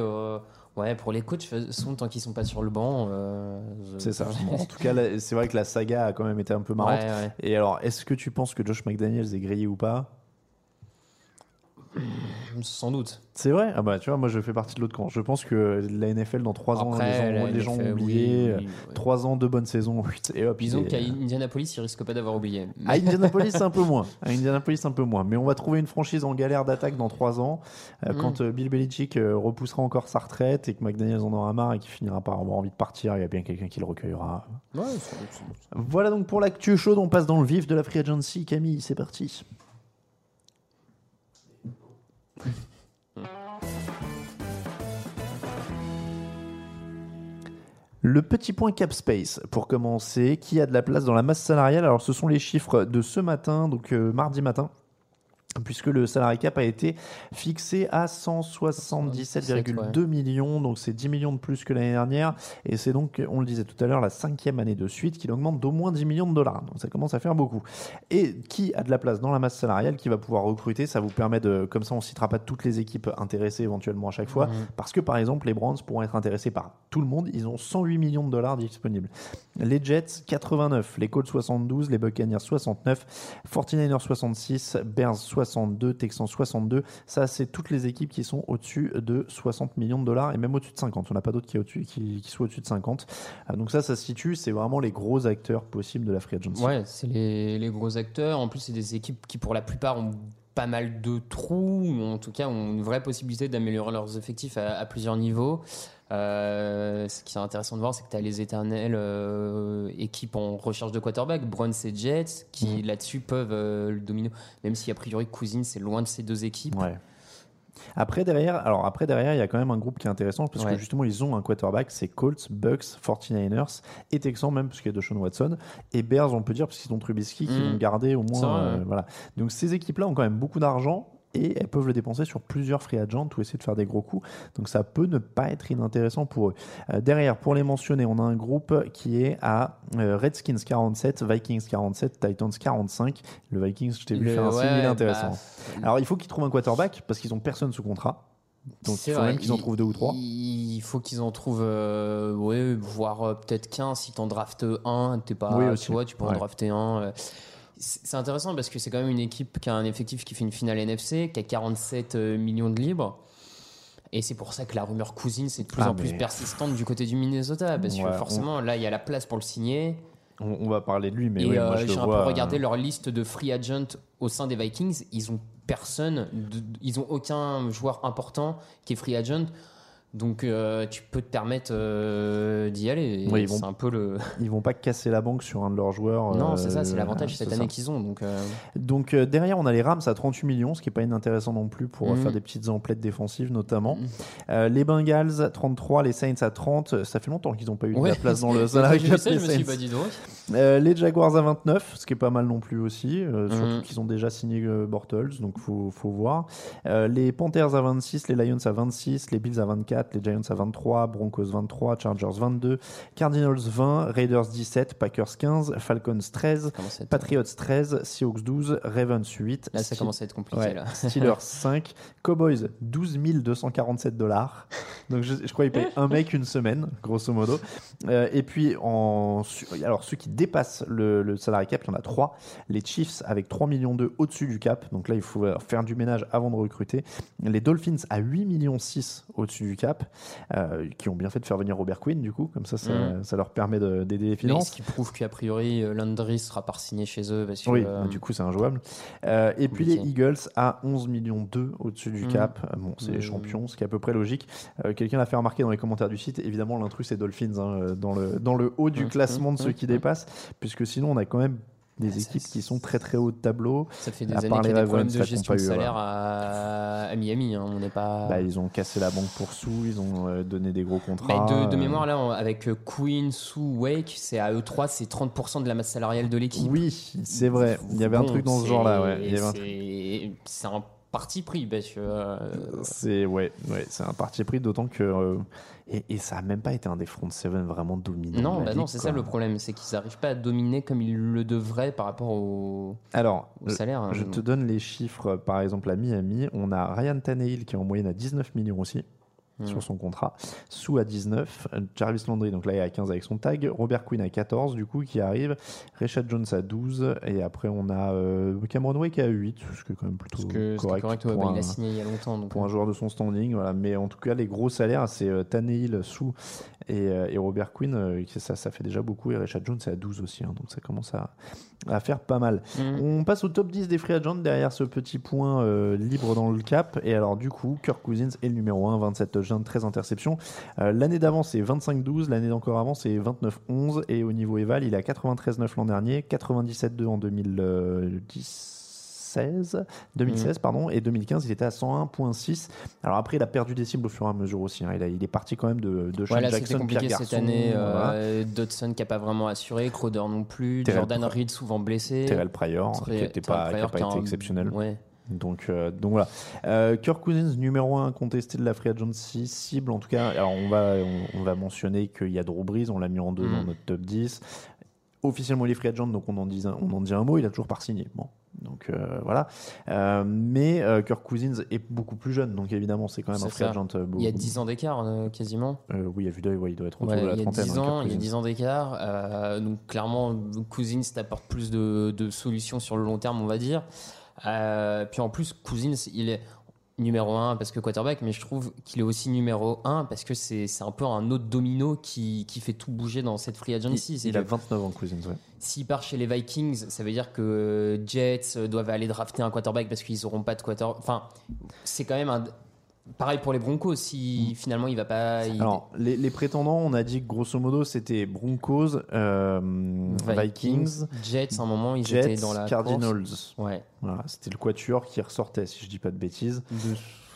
Ouais, pour les coachs, façon, tant qu'ils sont pas sur le banc. euh, je- C'est ça. Bon, en tout cas, c'est vrai que la saga a quand même été un peu marrante. Ouais, ouais. Et alors, est-ce que tu penses que Josh McDaniels est grillé ou pas? Sans doute. C'est vrai? Ah bah tu vois, moi je fais partie de l'autre camp. Je pense que la NFL dans trois ans, Après, les gens, la les gens NFL, ont oublié. oui, oui. Trois ans de bonnes saisons, et hop. Disons qu'à Indianapolis, ils risquent pas d'avoir oublié. À Indianapolis, un peu moins. À Indianapolis, un peu moins. Mais on va trouver une franchise en galère d'attaque dans trois ans, euh, Mm. quand euh, Bill Belichick euh, repoussera encore sa retraite et que McDaniels en aura marre et qu'il finira par avoir envie de partir. Il y a bien quelqu'un qui le recueillera. Ouais, sans doute, sans doute. Voilà donc pour l'actu chaude. On passe dans le vif de la free agency. Camille, c'est parti. Le petit point cap space pour commencer, qui a de la place dans la masse salariale? Alors ce sont les chiffres de ce matin, donc euh, mardi matin. Puisque le salary cap a été fixé à 177,2 millions, donc c'est 10 millions de plus que l'année dernière, et c'est donc, on le disait tout à l'heure, la cinquième année de suite qu'il augmente d'au moins 10 millions de dollars. Donc ça commence à faire beaucoup. Et qui a de la place dans la masse salariale, qui va pouvoir recruter, ça vous permet de, comme ça on citera pas toutes les équipes intéressées éventuellement à chaque fois, Mhm. parce que par exemple les Browns pourront être intéressés par tout le monde, ils ont 108 millions de dollars disponibles. Les Jets 89, les Colts 72, les Buccaneers 69, 49ers 66, Bears 62, Texans 62. Ça, c'est toutes les équipes qui sont au-dessus de 60 millions de dollars et même au-dessus de 50. On n'a pas d'autres qui, qui, soient au-dessus de 50. Euh, Donc ça, ça se situe, c'est vraiment les gros acteurs possibles de la free agency. Ouais, c'est les, gros acteurs. En plus, c'est des équipes qui, pour la plupart, ont pas mal de trous, ou en tout cas ont une vraie possibilité d'améliorer leurs effectifs à plusieurs niveaux. Euh, ce qui est intéressant de voir, c'est que tu as les éternelles euh, équipes en recherche de quarterback, Browns et Jets, qui là-dessus peuvent euh, le dominer, même si a priori Cousine c'est loin de ces deux équipes. Ouais. Après derrière, alors après derrière, il y a quand même un groupe qui est intéressant parce que justement ils ont un quarterback, c'est Colts, Bucks, 49ers et Texans même parce qu'il y a Deshaun Watson et Bears, on peut dire parce qu'ils ont Trubisky qui Mm. vont garder au moins euh, voilà. Donc ces équipes-là ont quand même beaucoup d'argent et elles peuvent le dépenser sur plusieurs free agents ou essayer de faire des gros coups. Donc ça peut ne pas être inintéressant pour eux. Euh, derrière, pour les mentionner, on a un groupe qui est à euh, Redskins 47, Vikings 47, Titans 45. Le Vikings, je t'ai vu faire un signe, ouais, intéressant. bah, Alors il faut qu'ils trouvent un quarterback parce qu'ils ont personne sous contrat. Donc il faut vrai, même qu'ils en trouvent deux ou trois. Il faut qu'ils en trouvent, euh, ouais, voire euh, peut-être 15. Si t'en draftes un, t'es pas, Oui, tu vois, tu peux en drafter un. C'est intéressant parce que c'est quand même une équipe qui a un effectif qui fait une finale NFC, qui a 47 euh, millions de libres. Et c'est pour ça que la rumeur cousine c'est de plus Ah, en plus persistante du côté du Minnesota parce Ouais, que on- forcément là il y a la place pour le signer. On, on va parler de lui, mais oui, euh, moi je j'ai un vois. peu regardé euh, leur liste de free agent au sein des Vikings. Ils ont personne, de- ils ont aucun joueur important qui est free agent. Donc euh, tu peux te permettre euh, d'y aller. Oui, ils vont- c'est un peu le. Ils vont pas casser la banque sur un de leurs joueurs. Non, c'est ça, c'est euh, l'avantage cette c'est année qu'ils ont. Donc Donc derrière, on a les Rams à 38 millions, ce qui est pas inintéressant non plus pour Mhm. faire des petites emplettes défensives notamment. Euh, les Bengals 33, les Saints à 30. Ça fait longtemps qu'ils n'ont pas eu de Ouais. la place dans le cap Saints. bah. Euh, les Jaguars à 29, ce qui est pas mal non plus aussi, euh, surtout qu'ils ont déjà signé Bortles, donc faut, faut voir. Les Panthers à 26, les Lions à 26, les Bills à 24, les Giants à 23, Broncos 23, Chargers 22, Cardinals 20, Raiders 17, Packers 15, Falcons 13, Comment ça va être- Patriots 13, Seahawks 12, Ravens 8, Là, ça commence à être compliqué. Ouais, Là. Steelers 5, Cowboys 12 247 dollars. Donc je, je crois qu'ils payent un mec une semaine, grosso modo. Euh, et puis, en, alors ceux qui dépassent le, le salary cap, il y en a trois. Les Chiefs avec 3 millions 2 au-dessus du cap. Donc là, il faut faire du ménage avant de recruter. Les Dolphins à 8 millions 6 au-dessus du cap, euh, qui ont bien fait de faire venir Robert Quinn, du coup. Comme ça, ça, ça leur permet de- d'aider les Mais finances. ce qui prouve qu'a priori, Landry sera pas signé chez eux parce que. Oui, euh, du coup, c'est injouable. Et puis les. Eagles à 11 millions 2 au-dessus du Mhm. cap. Bon, c'est les Mhm. champions, ce qui est à peu près logique. Quelqu'un l'a fait remarquer dans les commentaires du site. Évidemment, l'intrus, c'est Dolphins hein, euh, dans, le, dans le haut du Mhm. classement de ceux qui Mhm. dépassent, puisque sinon, on a quand même des Ah, équipes qui sont très très haut de tableau. Ça fait des À années qu'il y a des problèmes de là, gestion de eu, salaire à, à Miami. hein. On n'est pas. Bah, ils ont cassé la banque pour sous, ils ont euh, donné des gros contrats. De, de euh, mémoire, là, avec Queen, Sue, Wake, c'est à eux trois, c'est 30% de la masse salariale de l'équipe. Oui, c'est vrai. Il y avait un truc dans ce c'est- genre-là. Ouais. C'est un parti pris parce que. euh, C'est ouais, ouais, c'est un parti pris, d'autant que euh, et, et ça a même pas été un des front seven vraiment dominant. Non, bah non, c'est ça le problème, c'est qu'ils n'arrivent pas à dominer comme ils le devraient par rapport au, Alors, au salaire. hein. je te donne les chiffres. Par exemple, à Miami, on a Ryan Tannehill qui est en moyenne à 19 millions aussi. Hmm. sur son contrat. Sous à 19, euh, Jarvis Landry, donc là il est à 15 avec son tag, Robert Quinn à 14 du coup qui arrive, Rashad Jones à 12 et après on a euh, Cameron Wake à 8, ce qui est quand même plutôt que c'est correct, correct, ouais, pour, bah, un, il a signé il y a longtemps. Donc, pour un joueur de son standing. Voilà. Mais en tout cas les gros salaires c'est euh, Tannehill, Sous et, euh, et Robert Quinn, euh, ça, ça fait déjà beaucoup et Rashad Jones c'est à 12 aussi, hein, donc ça commence à, à faire pas mal. Mhm. On passe au top 10 des free agents derrière ce petit point euh, libre dans le cap. Et alors, du coup, Kirk Cousins est le numéro 1, 27 touchdowns, 13 interceptions. Euh, l'année d'avant, c'est 25-12. L'année d'encore avant, c'est 29-11. Et au niveau éval, il est à 93-9 l'an dernier, 97-2 en 2016. 2016 pardon, et 2015 il était à 101.6 alors après il a perdu des cibles au fur et à mesure aussi hein. il, a- il est parti quand même de, de Sean Voilà, Jackson compliqué Pierre cette année. voilà. euh, Dodson qui n'a pas vraiment assuré, Crowder non plus, Terrell Jordan Reed souvent blessé. Terrell Pryor qui n'était pas, qui a Pryor pas qui a été un- exceptionnel Ouais. Donc, euh, donc voilà. Euh, Kirk Cousins, numéro 1 contesté de la Free Agency, cible en tout cas. Alors on va, on, on va mentionner qu'il y a Drew Brees, on l'a mis en 2 Mm. dans notre top 10. Officiellement, il est free agent, donc on en dit un, on en dit un mot, il a toujours pas signé. Bon, donc euh, voilà. Euh, mais euh, Kirk Cousins est beaucoup plus jeune, donc évidemment, c'est quand même un free ça. agent. euh, Il y a beaucoup- 10 ans d'écart quasiment. Oui, à vue d'œil, ouais, il doit être autour Ouais, de la il y a trentaine. 10 hein, il y a Cousins. 10 ans d'écart. Donc clairement, Cousins t'apporte plus de, de solutions sur le long terme, on va dire. Puis en plus, Cousins, il est numéro 1 parce que quarterback, mais je trouve qu'il est aussi numéro 1 parce que c'est un peu un autre domino qui, qui fait tout bouger dans cette free agency. Il, il a que 29 ans, Cousins, ouais. S'il part chez les Vikings, ça veut dire que Jets doivent aller drafter un quarterback parce qu'ils n'auront pas de quarterback. Enfin, c'est quand même un. Pareil pour les Broncos, si finalement il va pas. il- Mm. Alors, les, les prétendants, on a dit que grosso modo, c'était Broncos, euh, Vikings, Jets, à un moment, ils Jets, étaient dans la. Cardinals. course. Ouais. Voilà, c'était le quatuor qui ressortait, si je dis pas de bêtises.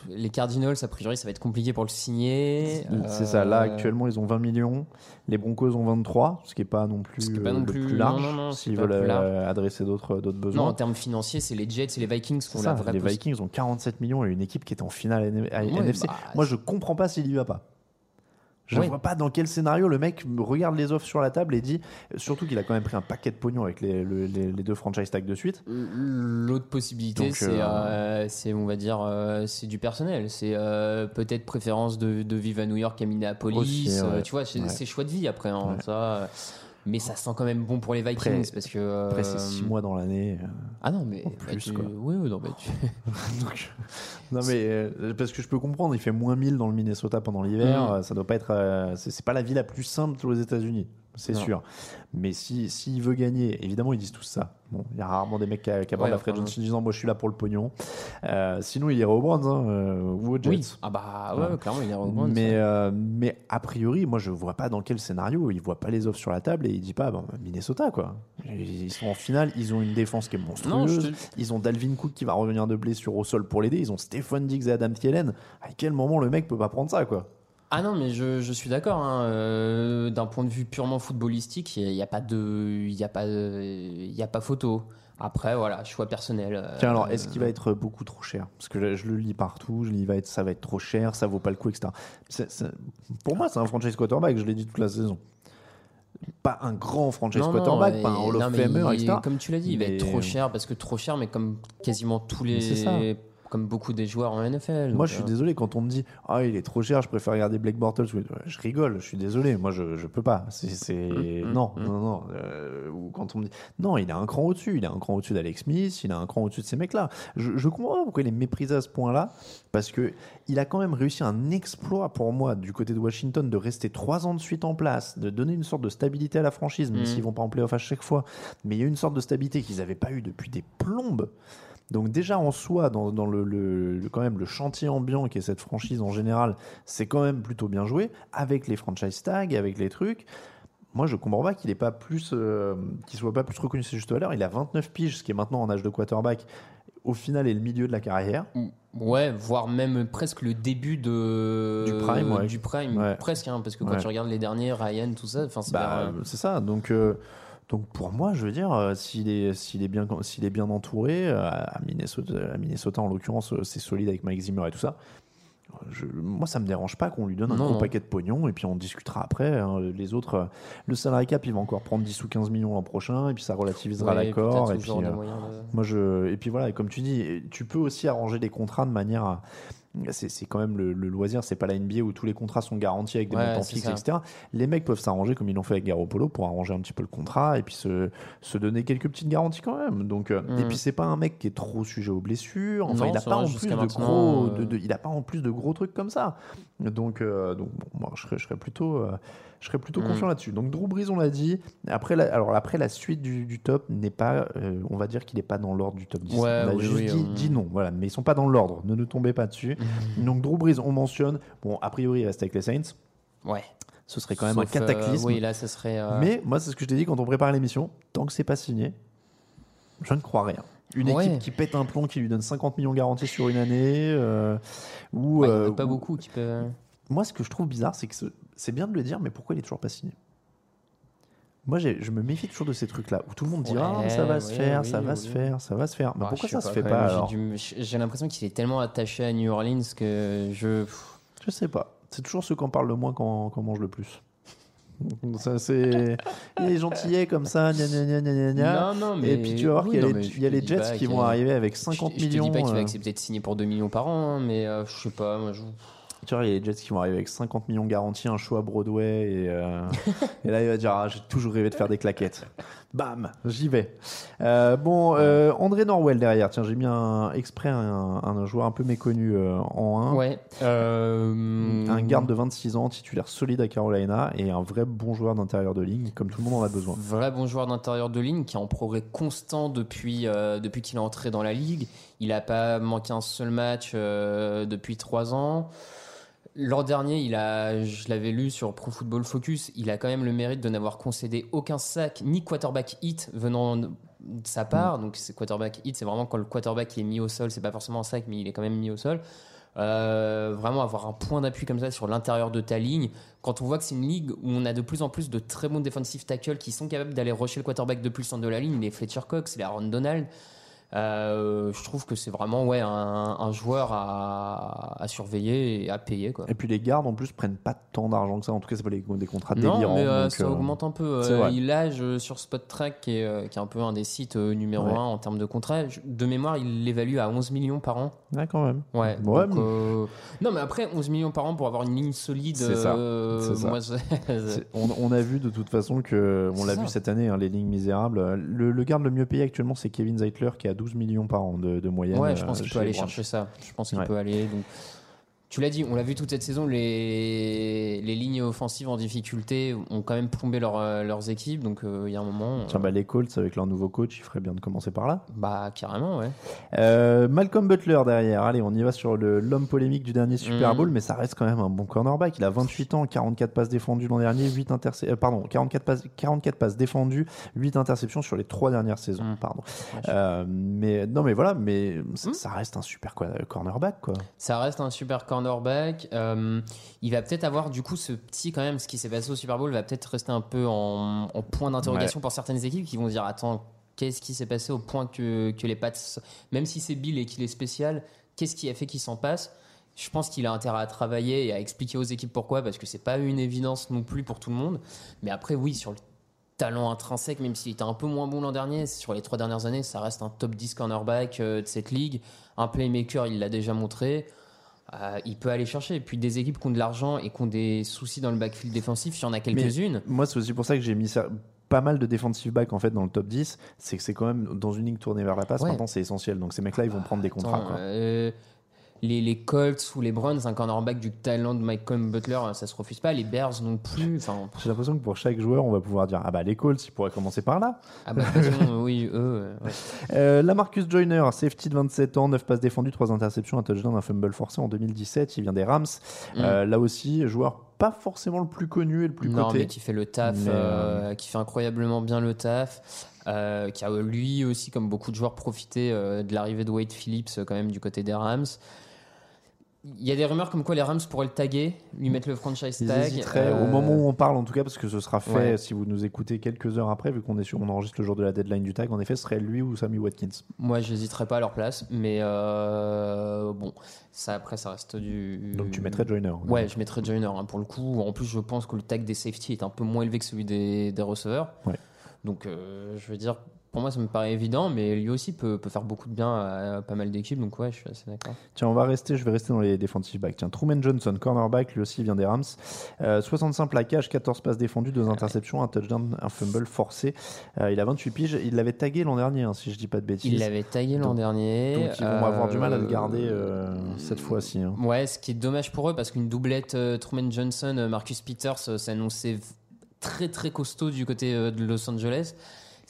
Les Cardinals, a priori, ça va être compliqué pour le signer. C'est ça, là Euh, actuellement ils ont 20 millions, les Broncos ont 23, ce qui est pas non plus, Ce qui est pas non le plus- plus large, s'ils veulent plus euh, adresser d'autres d'autres Non, besoins. en termes financiers, c'est les Jets et les Vikings qui ont la vraie les Vikings ont 47 millions et une équipe qui est en finale N- à- Ouais, NFC. bah, Moi je comprends pas s'il y va pas. Je Ouais. vois pas dans quel scénario le mec regarde les offres sur la table et dit, surtout qu'il a quand même pris un paquet de pognon avec les, le- les- les deux franchise tags de suite. L'autre possibilité, c'est, euh, euh, c'est, on va dire, euh, c'est du personnel. C'est euh, peut-être préférence de, de vivre à New York à Minneapolis. Aussi, euh, ouais. tu vois, c'est, Ouais. choix de vie après. hein, Ouais. ça, euh, mais ça sent quand même bon pour les Vikings Après- parce que. Après, c'est euh, 6 mois dans l'année. euh, Ah non, mais. En bah, plus, tu- quoi. Oui, oui, non, mais tu- donc, non, mais euh, parce que je peux comprendre, il fait moins 1000 dans le Minnesota pendant l'hiver. Euh, Ça doit pas être. euh, c'est pas la vie la plus simple aux États-Unis, c'est sûr. Mais si s'il veut gagner, évidemment, ils disent tous ça. Bon, il y a rarement des mecs qui, qui abordent Ouais, la enfin, Fred Johnson en disant Moi, je suis là pour le pognon. Euh, sinon, il irait aux Browns hein, euh, ou Jets. Oui. Ah bah ouais, Ouais. clairement, il est au Mais, euh, mais a priori, moi je vois pas dans quel scénario. Il voit pas les offres sur la table et il dit pas Minnesota quoi. Ils sont en finale, ils ont une défense qui est monstrueuse. Non, Ils ont Dalvin Cook qui va revenir de blessure au sol pour l'aider. Ils ont Stephen Diggs et Adam Thielen. À quel moment le mec peut pas prendre ça quoi? Ah non, mais je, je suis d'accord. hein, euh, D'un point de vue purement footballistique, il n'y a, pas de, il y a pas, il y a pas photo. Après, voilà, choix personnel. euh, Tiens alors, est-ce qu'il va être beaucoup trop cher? Parce que je, je le lis partout. Je lis va être, ça va être trop cher, ça vaut pas le coup, etc. Pour moi, c'est un franchise quarterback. Je l'ai dit toute la saison. Pas un grand franchise Non, non, quarterback, pas un Hall of Famer, etc. Comme tu l'as dit, il va être trop cher parce que trop cher, mais comme quasiment tous Mais c'est ça. les, comme beaucoup des joueurs en NFL. Moi, je suis euh, désolé quand on me dit Ah, il est trop cher, je préfère regarder Blake Bortles. Je rigole, je suis désolé. Moi, je, je peux pas. C'est, c'est- Mm, non, mm. non, non. Euh, ou quand on me dit Non, il a un cran au-dessus. Il a un cran au-dessus d'Alex Smith. Il a un cran au-dessus de ces mecs-là. Je, je comprends pas pourquoi il est méprisé à ce point-là. Parce que il a quand même réussi un exploit pour moi du côté de Washington de rester trois ans de suite en place, de donner une sorte de stabilité à la franchise, même Mm. s'ils vont pas en playoff à chaque fois. Mais il y a une sorte de stabilité qu'ils n'avaient pas eu depuis des plombes. Donc déjà en soi, dans, dans le, quand même le chantier ambiant qui est cette franchise en général, c'est quand même plutôt bien joué avec les franchise tags, avec les trucs. Moi, je comprends pas qu'il ait pas plus, euh, qu'il soit pas plus reconnu c'est juste valeur. Il a 29 piges, ce qui est maintenant en âge de quarterback. Au final, est le milieu de la carrière. Ouais, voire même presque le début de Du prime, ouais. du prime, Ouais. presque, hein, parce que quand Ouais. tu regardes les derniers, Ryan, tout ça, enfin c'est Bah, vers- c'est ça. Donc, euh, donc pour moi, je veux dire, euh, s'il est, s'il est bien, s'il est bien entouré, euh, à Minnesota, à Minnesota en l'occurrence, euh, c'est solide avec Mike Zimmer et tout ça. Je- moi, ça me dérange pas qu'on lui donne un Non, gros non. paquet de pognon et puis on discutera après. hein. Les autres, le salary cap, il va encore prendre 10 ou 15 millions l'an prochain et puis ça relativisera Ouais, l'accord. Et puis, euh, de- moi, je et puis voilà, et comme tu dis, tu peux aussi arranger des contrats de manière à c'est quand même le, le loisir, c'est pas la NBA où tous les contrats sont garantis avec des Ouais, montants fixes, ça. etc. Les mecs peuvent s'arranger comme ils l'ont fait avec Garoppolo pour arranger un petit peu le contrat et puis se, se donner quelques petites garanties quand même. Donc, euh, Et Mm. puis c'est pas un mec qui est trop sujet aux blessures. Enfin, Non, il a c'est pas en plus de gros, euh, de- de- il a pas en plus de gros trucs comme ça. Donc, euh, donc bon, moi je serais, je serais plutôt, euh, je serais plutôt Mm. confiant là-dessus. Donc Drew Brees, on l'a dit. Après, la, alors après la suite du, du top n'est pas, euh, on va dire qu'il n'est pas dans l'ordre du top 10. Ouais, on a oui, juste oui, dit, on- dit non, voilà. Mais ils sont pas dans l'ordre. Ne nous tombez pas dessus. Donc Drew Brees, on mentionne. Bon, a priori, il reste avec les Saints. Ouais. Ce serait quand même Sauf, un euh, cataclysme. oui, là, ça serait. euh, Mais moi, c'est ce que je t'ai dit quand on prépare l'émission. Tant que c'est pas signé, je ne crois rien. Une Ouais. équipe qui pète un plomb, qui lui donne 50 millions garantis sur une année, euh, ou ouais, euh, pas ou- beaucoup qui peuvent. Moi, ce que je trouve bizarre, c'est que ce- c'est bien de le dire, mais pourquoi il est toujours pas signé? Moi, je me méfie toujours de ces trucs-là où tout le monde dit Ouais, ah, ça va se faire, oui, ça va oui. se faire, ça va se faire. Mais Bah, pourquoi je ça se fait pas j'ai alors? du- J'ai l'impression qu'il est tellement attaché à New Orleans que je. Je sais pas. C'est toujours ceux qui en parlent le moins qu'on qu'on mange le plus. Ça, c'est il est gentillet comme ça, gna gna gna gna. Non, non, mais. Et puis tu vas voir oui, qu'il y a non, les, y a je te Jets pas qui vont arriver avec Je, 50 je te millions. dis pas qu'il va euh, accepter de signer pour 2 millions par an, hein, mais euh, je sais pas. Moi, je... Tu vois, il y a les Jets qui vont arriver avec 50 millions garantis, un show à Broadway. Et, euh, et là, il va dire ah, J'ai toujours rêvé de faire des claquettes. Bam, j'y vais. Euh, bon, euh, André Norwell derrière. Tiens, j'ai mis un, exprès un, un joueur un peu méconnu en 1. Ouais. Un garde de 26 ans, titulaire solide à Carolina et un vrai bon joueur d'intérieur de ligne, comme tout le monde en a besoin. Vrai bon joueur d'intérieur de ligne qui est en progrès constant depuis, depuis qu'il est entré dans la ligue. Il n'a pas manqué un seul match depuis trois ans. L'an dernier, il a, je l'avais lu sur Pro Football Focus, il a quand même le mérite de n'avoir concédé aucun sac ni quarterback hit venant de sa part. Donc, c'est quarterback hit, c'est vraiment quand le quarterback est mis au sol, c'est pas forcément un sac, mais il est quand même mis au sol. Euh, vraiment avoir un point d'appui comme ça sur l'intérieur de ta ligne. Quand on voit que c'est une ligue où on a de plus en plus de très bons defensive tackles qui sont capables d'aller rusher le quarterback de plus en de la ligne, les Fletcher Cox, les Aaron Donald. Euh, je trouve que c'est vraiment ouais, un, un joueur à, à surveiller et à payer. Quoi. Et puis les gardes en plus prennent pas tant d'argent que ça. En tout cas, c'est pas les- des contrats Non, délirants. mais euh, donc, ça euh, augmente un peu. il euh, sur Spot Track, qui est, qui est un peu un des sites numéro Ouais. un en termes de contrat. Je- De mémoire, il l'évalue à 11 millions par an. Ouais, quand même. Ouais. Ouais, donc, mais- Non, mais après, 11 millions par an pour avoir une ligne solide. C'est ça, moi, On, on a vu de toute façon que, on l'a vu cette année, hein, les lignes misérables. Le, le garde le mieux payé actuellement, c'est Kevin Zeitler qui a 12 millions par an de, de moyenne. Ouais, je pense euh, qu'il peut aller chercher ça. Je pense qu'il Ouais. peut aller. Donc... Tu l'as dit, on l'a vu toute cette saison, les, les lignes offensives en difficulté ont quand même plombé leur, euh, leurs équipes. Donc euh, il y a un moment. Tiens, euh, bah, les Colts avec leur nouveau coach, il ferait bien de commencer par là. bah, carrément, ouais. Euh, Malcolm Butler derrière. Allez, on y va sur l'homme polémique du dernier Super Mhm. Bowl, mais ça reste quand même un bon cornerback. Il a 28 ans, 44 passes défendues l'an dernier, 8 interce- euh, pardon, 44 passes, 44 passes défendues, 8 interceptions sur les trois dernières saisons. Mhm. Pardon. Mais non, mais voilà, mais ça, Mhm. ça reste un super cornerback quoi. Ça reste un super cornerback. Euh, il va peut-être avoir du coup ce petit quand même, ce qui s'est passé au Super Bowl va peut-être rester un peu en, en point d'interrogation pour certaines équipes qui vont se dire attends qu'est-ce qui s'est passé au point que, que les Pats, même si c'est Bill et qu'il est spécial, qu'est-ce qui a fait qu'il s'en passe? Je pense qu'il a intérêt à travailler et à expliquer aux équipes pourquoi, parce que c'est pas une évidence non plus pour tout le monde. Mais après, oui, sur le talent intrinsèque, même s'il était un peu moins bon l'an dernier, sur les trois dernières années, ça reste un top 10 cornerback euh, de cette ligue. Un playmaker, il l'a déjà montré. Euh, il peut aller chercher. Et puis des équipes qui ont de l'argent et qui ont des soucis dans le backfield défensif, il y en a quelques-unes. Moi, c'est aussi pour ça que j'ai mis ça. Pas mal de defensive back en fait dans le top 10, c'est que c'est quand même dans une ligne tournée vers la passe. Ouais. Maintenant, c'est essentiel. Donc ces mecs-là, ils vont prendre des contrats. Attends, quoi. euh, les, les Colts ou les Browns, un cornerback du talent de Malcolm Butler, ça se refuse pas. Les Bears non plus. Enfin, J'ai l'impression que pour chaque joueur, on va pouvoir dire ah bah les Colts, ils pourraient commencer par là. ah bah, façon, oui, eux. euh, ouais. Euh, la Marcus Joyner, safety de 27 ans, 9 passes défendues, 3 interceptions, un touchdown, un fumble forcé en 2017. Il vient des Rams. Euh, là aussi, joueur pas forcément le plus connu et le plus Mm. non, coté. mais qui fait le taf, Mais, euh, qui fait incroyablement bien le taf, euh, qui a euh, lui aussi, comme beaucoup de joueurs, profité euh, de l'arrivée de Wade Phillips euh, quand même du côté des Rams. Il y a des rumeurs comme quoi les Rams pourraient le taguer, lui mettre le franchise Ils tag. euh, au moment où on parle, en tout cas, parce que ce sera fait Ouais. si vous nous écoutez quelques heures après, vu qu'on est sur, on enregistre le jour de la deadline du tag. En effet, ce serait lui ou Sammy Watkins. Moi, j'hésiterais pas à leur place, mais euh, bon, ça après, ça reste du. Donc tu mettrais Joyner. Ouais, je mettrais Joyner hein, pour le coup. En plus, je pense que le tag des safety est un peu moins élevé que celui des, des receveurs. Ouais. Donc, euh, je veux dire, pour moi, ça me paraît évident, mais lui aussi peut, peut faire beaucoup de bien à, pas mal d'équipes. Donc, ouais, je suis assez d'accord. Tiens, on va rester, je vais rester dans les defensive backs. Tiens, Truman Johnson, cornerback, lui aussi vient des Rams. Euh, 65 plaquages, 14 passes défendues, 2 interceptions, un touchdown, un fumble forcé. Euh, il a 28 piges. Il l'avait tagué l'an dernier, hein, si je dis pas de bêtises. Il l'avait tagué l'an dernier. Donc ils vont avoir du mal à le Euh, garder euh, cette fois-ci. hein. Ouais, ce qui est dommage pour eux parce qu'une doublette euh, Truman Johnson, euh, Marcus Peters, euh, s'annonçait très très costaud du côté euh, de Los Angeles.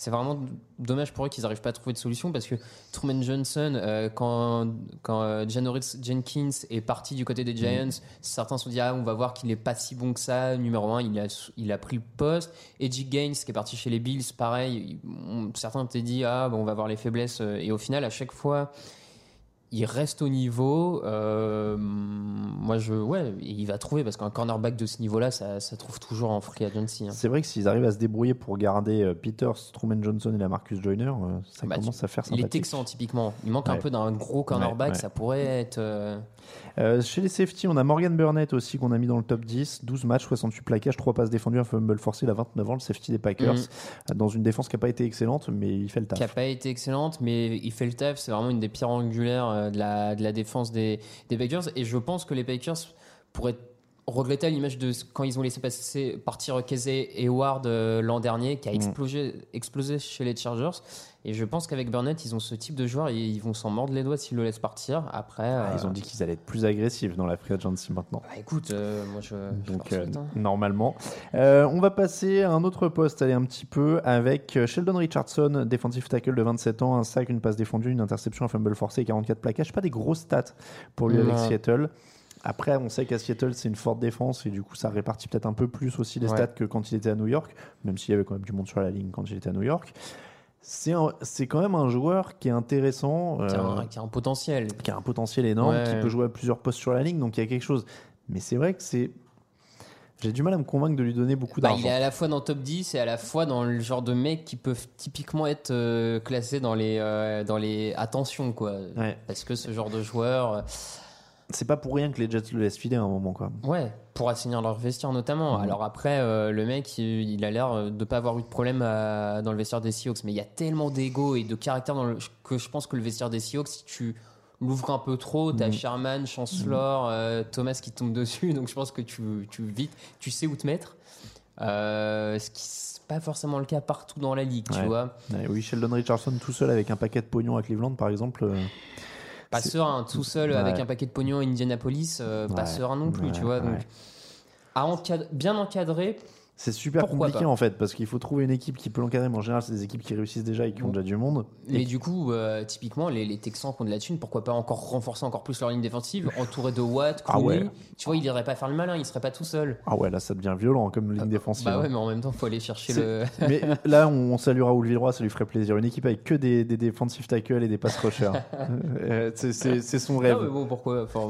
C'est vraiment dommage pour eux qu'ils n'arrivent pas à trouver de solution parce que Truman Johnson, euh, quand, quand euh, Janoris Jenkins est parti du côté des Giants, certains se sont dit ah, on va voir qu'il n'est pas si bon que ça. Numéro un, il a, il a pris le poste. Edgy Gaines qui est parti chez les Bills, pareil. certains t'ont dit ah, bon, on va voir les faiblesses. euh, Et au final, à chaque fois, il reste au niveau. euh, moi, je, ouais, il va trouver parce qu'un cornerback de ce niveau-là, ça, ça trouve toujours en free agency. hein. C'est vrai que s'ils arrivent à se débrouiller pour garder euh, Peters, Truman Johnson et la Marcus Joyner, euh, ça Bah, commence à faire Les sympathique. Texans, typiquement, il manque un peu d'un gros cornerback, Ouais, ouais. ça pourrait être. Euh, chez les safety, on a Morgan Burnett aussi qu'on a mis dans le top 10. 12 matchs, 68 plaquages, 3 passes défendues, un fumble forcé. Il a 29 ans, le safety des Packers. Mhm. Euh, Dans une défense qui n'a pas été excellente, mais il fait le taf. qui n'a pas été excellente, mais il fait le taf. C'est vraiment une des pierres angulaires euh, de la, de la défense des, des Packers. Et je pense que les Packers pourraient à l'image de quand ils ont laissé passer, partir Casey et Ward euh, l'an dernier, qui a Mm. explosé, explosé chez les Chargers. Et je pense qu'avec Burnett, ils ont ce type de joueur et ils vont s'en mordre les doigts s'ils le laissent partir. Après, Ah, euh, ils ont dit qu'ils allaient être plus agressifs dans la free agency maintenant. bah, écoute, euh, moi je. je Donc, euh, souhaite, hein. normalement. Euh, on va passer à un autre poste, aller un petit peu avec euh, Sheldon Richardson, défensif tackle de 27 ans, un sac, une passe défendue, une interception, un fumble forcé et 44 plaquages. Pas des grosses stats pour lui avec. Seattle. Après, on sait qu'à Seattle, c'est une forte défense et du coup, ça répartit peut-être un peu plus aussi les Ouais. stats que quand il était à New York, même s'il y avait quand même du monde sur la ligne quand il était à New York. C'est un- c'est quand même un joueur qui est intéressant, Qui a euh, un- qui a un potentiel. qui a un potentiel énorme, Ouais. qui peut jouer à plusieurs postes sur la ligne, donc il y a quelque chose. Mais c'est vrai que c'est. J'ai du mal à me convaincre de lui donner beaucoup Bah, d'argent. il est à la fois dans le top 10 et à la fois dans le genre de mecs qui peuvent typiquement être euh, classés dans les, euh, dans les attentions, quoi. Ouais. Parce que ce genre de joueur, euh, C'est pas pour rien que les Jets le laissent filer à un moment, quoi. ouais, pour assainir leur vestiaire notamment. Mhm. Alors après, euh, le mec, il, il a l'air de pas avoir eu de problème à- dans le vestiaire des Seahawks, mais il y a tellement d'ego et de caractère dans le, que je pense que le vestiaire des Seahawks, si tu l'ouvres un peu trop, t'as Mhm. Sherman, Chancellor, euh, Thomas qui tombe dessus, donc je pense que tu, tu vite, tu sais où te mettre. Euh, ce qui n'est pas forcément le cas partout dans la ligue, tu vois. Ouais, oui, Sheldon Richardson tout seul avec un paquet de pognon à Cleveland, par exemple. Pas serein, tout seul Ouais. avec un paquet de pognon à Indianapolis, euh, pas serein non plus, tu vois. Donc, à bien encadré, C'est super Pourquoi compliqué pas en fait, parce qu'il faut trouver une équipe qui peut l'encadrer, mais en général, c'est des équipes qui réussissent déjà et qui ont déjà du monde. mais Et- du coup, euh, typiquement, les, les Texans qui ont de la thune, pourquoi pas encore renforcer encore plus leur ligne défensive, entouré de Watt, Ah Clooney. ouais. Tu vois, il irait pas faire le malin, il serait pas tout seul. Ah ouais, là, ça devient violent comme ligne défensive. Bah hein. ouais, mais en même temps, faut aller chercher C'est- le. Mais là, on saluera Oul Villeroy, ça lui ferait plaisir. Une équipe avec que des, des defensive tackles et des pass rushers. Euh, c'est- c'est c'est son rêve. Non, mais bon, pourquoi enfin,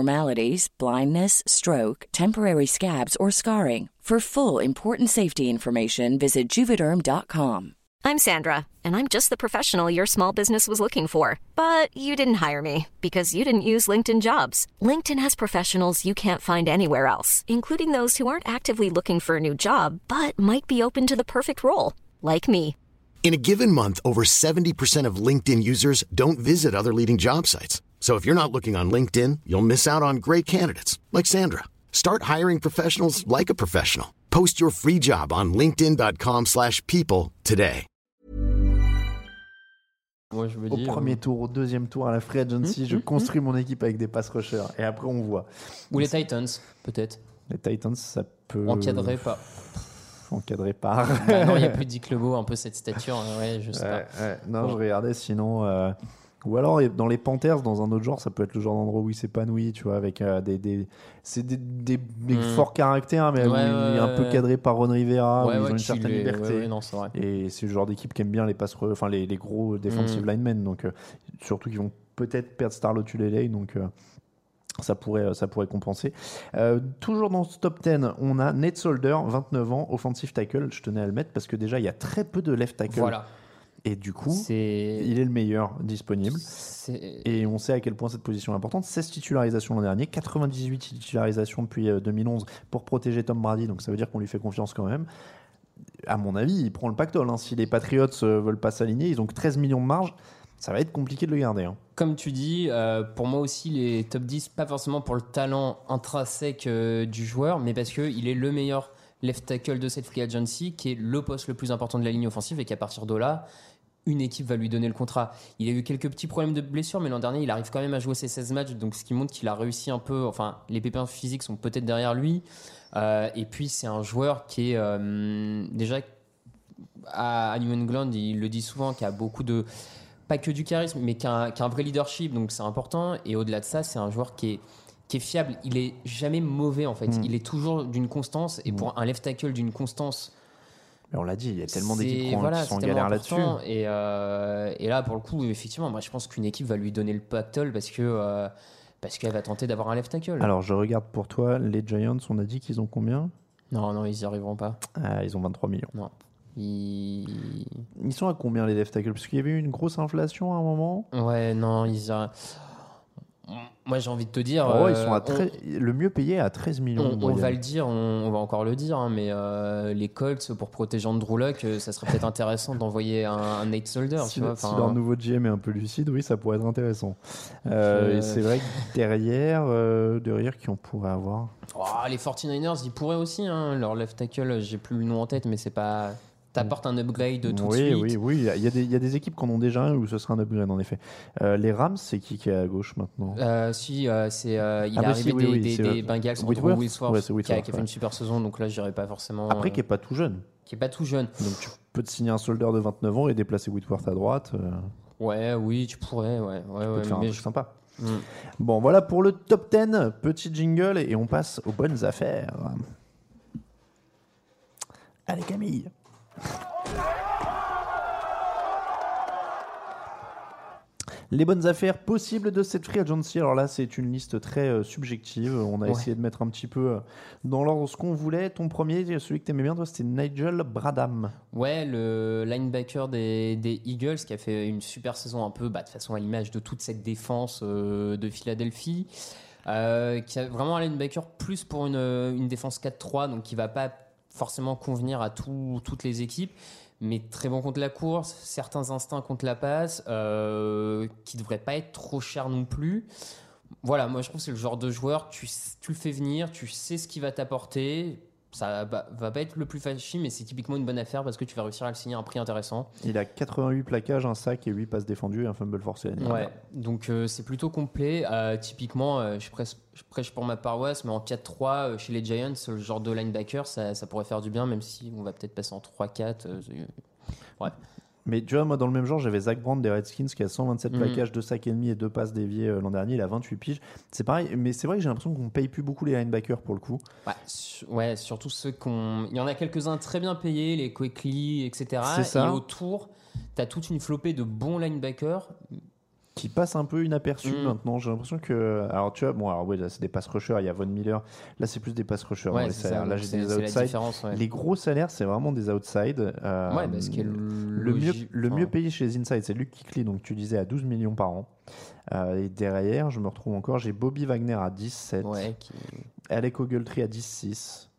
abnormalities, blindness, stroke, temporary scabs, or scarring. For full important safety information, visit juvederm.com. I'm Sandra, and I'm just the professional your small business was looking for. But you didn't hire me because you didn't use LinkedIn jobs. LinkedIn has professionals you can't find anywhere else, including those who aren't actively looking for a new job but might be open to the perfect role, like me. In a given month, over 70% of LinkedIn users don't visit other leading job sites. So if you're not looking on LinkedIn, you'll miss out on great candidates like Sandra. Start hiring professionals like a professional. Post your free job on linkedin.com/people slash people today. moi, je me Au dis. euh, premier tour, au deuxième tour, à la free agency, Hum, je hum, construis mon équipe avec des pass rushers. Et après, on voit. Ou les Titans, peut-être. Les Titans, ça peut. Encadré par. Encadré par. Bah non, il n'y a plus Dick LeBeau, un peu cette stature. hein, Ouais, je sais Ouais, pas. ouais. Non, Bon. je regardais sinon. euh, Ou alors dans les Panthers, dans un autre genre, ça peut être le genre d'endroit où il s'épanouit, tu vois, avec euh, des, des, c'est des, des, des Mm. forts caractères, mais où Ouais, il est un ouais, peu cadré par Ron Rivera, où ils ont une certaine les- liberté. non. Et c'est le genre d'équipe qui aime bien les enfin les, les gros defensive Mm. linemen, donc euh, surtout qu'ils vont peut-être perdre Starlot Tulele, donc euh, ça pourrait, ça pourrait compenser. Euh, toujours dans ce top 10, on a Nate Solder, 29 ans, offensive tackle. Je tenais à le mettre parce que déjà il y a très peu de left tackle. Voilà. Et du coup, il est le meilleur disponible. Et on sait à quel point cette position est importante. 16 titularisations l'an dernier, 98 titularisations depuis euh, 2011 pour protéger Tom Brady, donc ça veut dire qu'on lui fait confiance quand même. À mon avis, il prend le pactole. hein. Si les Patriots euh, veulent pas s'aligner, ils ont que 13 millions de marge. Ça va être compliqué de le garder. hein. Comme tu dis, euh, pour moi aussi, les top 10, pas forcément pour le talent intrinsèque euh, du joueur, mais parce qu'il est le meilleur left tackle de cette free agency, qui est le poste le plus important de la ligne offensive, et qu'à partir de là, une équipe va lui donner le contrat. Il a eu quelques petits problèmes de blessure, mais l'an dernier, il arrive quand même à jouer ses 16 matchs, donc ce qui montre qu'il a réussi un peu. Enfin, les pépins physiques sont peut-être derrière lui. Euh, et puis, c'est un joueur qui est euh, déjà à, New England, il le dit souvent, qui a beaucoup de pas que du charisme, mais qui a, un- qui a un vrai leadership, donc c'est important. Et au-delà de ça, c'est un joueur qui est, qui est fiable. Il est jamais mauvais en fait. Mm. Il est toujours d'une constance. Et pour un left tackle d'une constance, Mais on l'a dit, il y a tellement d'équipes qui, ont- voilà, qui sont en galère là-dessus. Et, euh, et là, pour le coup, effectivement, moi je pense qu'une équipe va lui donner le pactole parce que euh, parce qu'elle va tenter d'avoir un left tackle. Alors, je regarde pour toi, les Giants, on a dit qu'ils ont combien? Non, non, ils y arriveront pas. Ah, Ils ont 23 millions. Non. Ils... Ils sont à combien les left tackles? Parce qu'il y avait eu une grosse inflation à un moment. Ouais, non, ils arri- Moi, j'ai envie de te dire. Oh, ils euh, sont à on- très- le mieux payé à 13 millions. On, on va le dire, on, on va encore le dire, hein, mais euh, les Colts, pour protéger Andrew Luck, euh, ça serait peut-être intéressant d'envoyer un, un Nate Solder. Si, tu vois, si enfin, leur nouveau GM est un peu lucide, oui, ça pourrait être intéressant. Euh, Euh, et c'est vrai que derrière, euh, derrière qui on pourrait avoir? Oh, les 49ers, ils pourraient aussi. hein, leur left tackle, j'ai plus le nom en tête, mais c'est pas. T'apportes un upgrade tout oui, de suite. oui, oui. Il y, a des, il y a des équipes qui en ont déjà un où ce sera un upgrade en effet. Euh, les Rams, c'est qui qui est à gauche maintenant? Euh, si, euh, c'est, euh, il Ah est bah arrivé si, oui, des, oui, des- c'est, des Bengals, Whitworth? Whitworth, Ouais, c'est qui, a, Whitworth, qui a fait ouais. une super saison, donc là, je dirais pas forcément. Après, qui est pas tout jeune. qui est pas tout jeune. Donc tu peux te signer un soldat de 29 ans et déplacer Whitworth à droite. Ouais, oui, tu pourrais, ouais. ouais, tu ouais, peux te faire un truc je- sympa. Mm. Bon, voilà pour le top 10. Petit jingle et on passe aux bonnes affaires. Allez, Camille. Les bonnes affaires possibles de cette free agency. Alors là, c'est une liste très euh, subjective. On a Ouais. essayé de mettre un petit peu euh, dans l'ordre ce qu'on voulait. Ton premier, celui que t'aimais bien, toi, c'était Nigel Bradham. Ouais, le linebacker des, des Eagles qui a fait une super saison un peu bah, de façon à l'image de toute cette défense euh, de Philadelphie. Qui a vraiment un linebacker plus pour une, une défense 4-3, donc qui va pas forcément convenir à tout- toutes les équipes, mais très bon contre la course, certains instincts contre la passe, euh, qui devrait pas être trop cher non plus. Voilà, moi je trouve que c'est le genre de joueur, tu, tu le fais venir, tu sais ce qu'il va t'apporter. Ça va, va pas être le plus flashy, mais c'est typiquement une bonne affaire parce que tu vas réussir à le signer à un prix intéressant. Il a 88 plaquages, un sac et 8 passes défendues et un fumble forcé. Ouais, donc euh, c'est plutôt complet. Euh, typiquement, euh, je, prêche, je prêche pour ma paroisse, mais en 4-3 euh, chez les Giants, le genre de linebacker, ça, ça pourrait faire du bien, même si on va peut-être passer en 3-4. euh, c'est- ouais. Mais tu vois, moi, dans le même genre, j'avais Zach Brand des Redskins qui a 127 Mhm. plaquages, 2 sacs et demi et 2 passes déviées euh, l'an dernier. Il a 28 piges. C'est pareil, mais c'est vrai que j'ai l'impression qu'on paye plus beaucoup les linebackers pour le coup. Ouais, su- ouais, surtout ceux qu'on. Il y en a quelques-uns très bien payés, les Quickly, etc. C'est ça. Et autour, t'as toute une flopée de bons linebackers. Qui passent un peu inaperçus Mhm. maintenant. J'ai l'impression que. Alors, tu vois, bon, alors, oui, là, c'est des pass rushers. Il y a Von Miller. Là, c'est plus des pass rushers. Ouais, les c'est ça, salaires. Là, j'ai des outside. ouais. Les gros salaires, c'est vraiment des outside. Euh, Ouais, ce qui est le mieux, le mieux payé chez les inside, c'est Luke Kuechly, donc tu disais à 12 millions par an. Euh, et derrière, je me retrouve encore, j'ai Bobby Wagner à 17. Ouais, qui- Alec Ogletree à 10,6.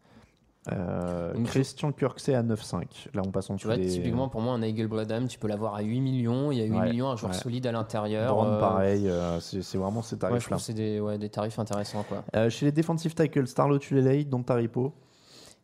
Euh, Donc, Christian Kirksey à 9,5. Là, on passe en Tu dessous vois, des. typiquement pour moi, un Eagle Bradham, tu peux l'avoir à 8 millions. Il y a 8 Ouais, millions, un joueur ouais. solide à l'intérieur. Euh, pareil, euh, c'est vraiment ces ouais, tarifs-là. que c'est des, ouais, des tarifs intéressants. Quoi. Euh, chez les defensive tackles, Starlo Tulele, dans Taripo.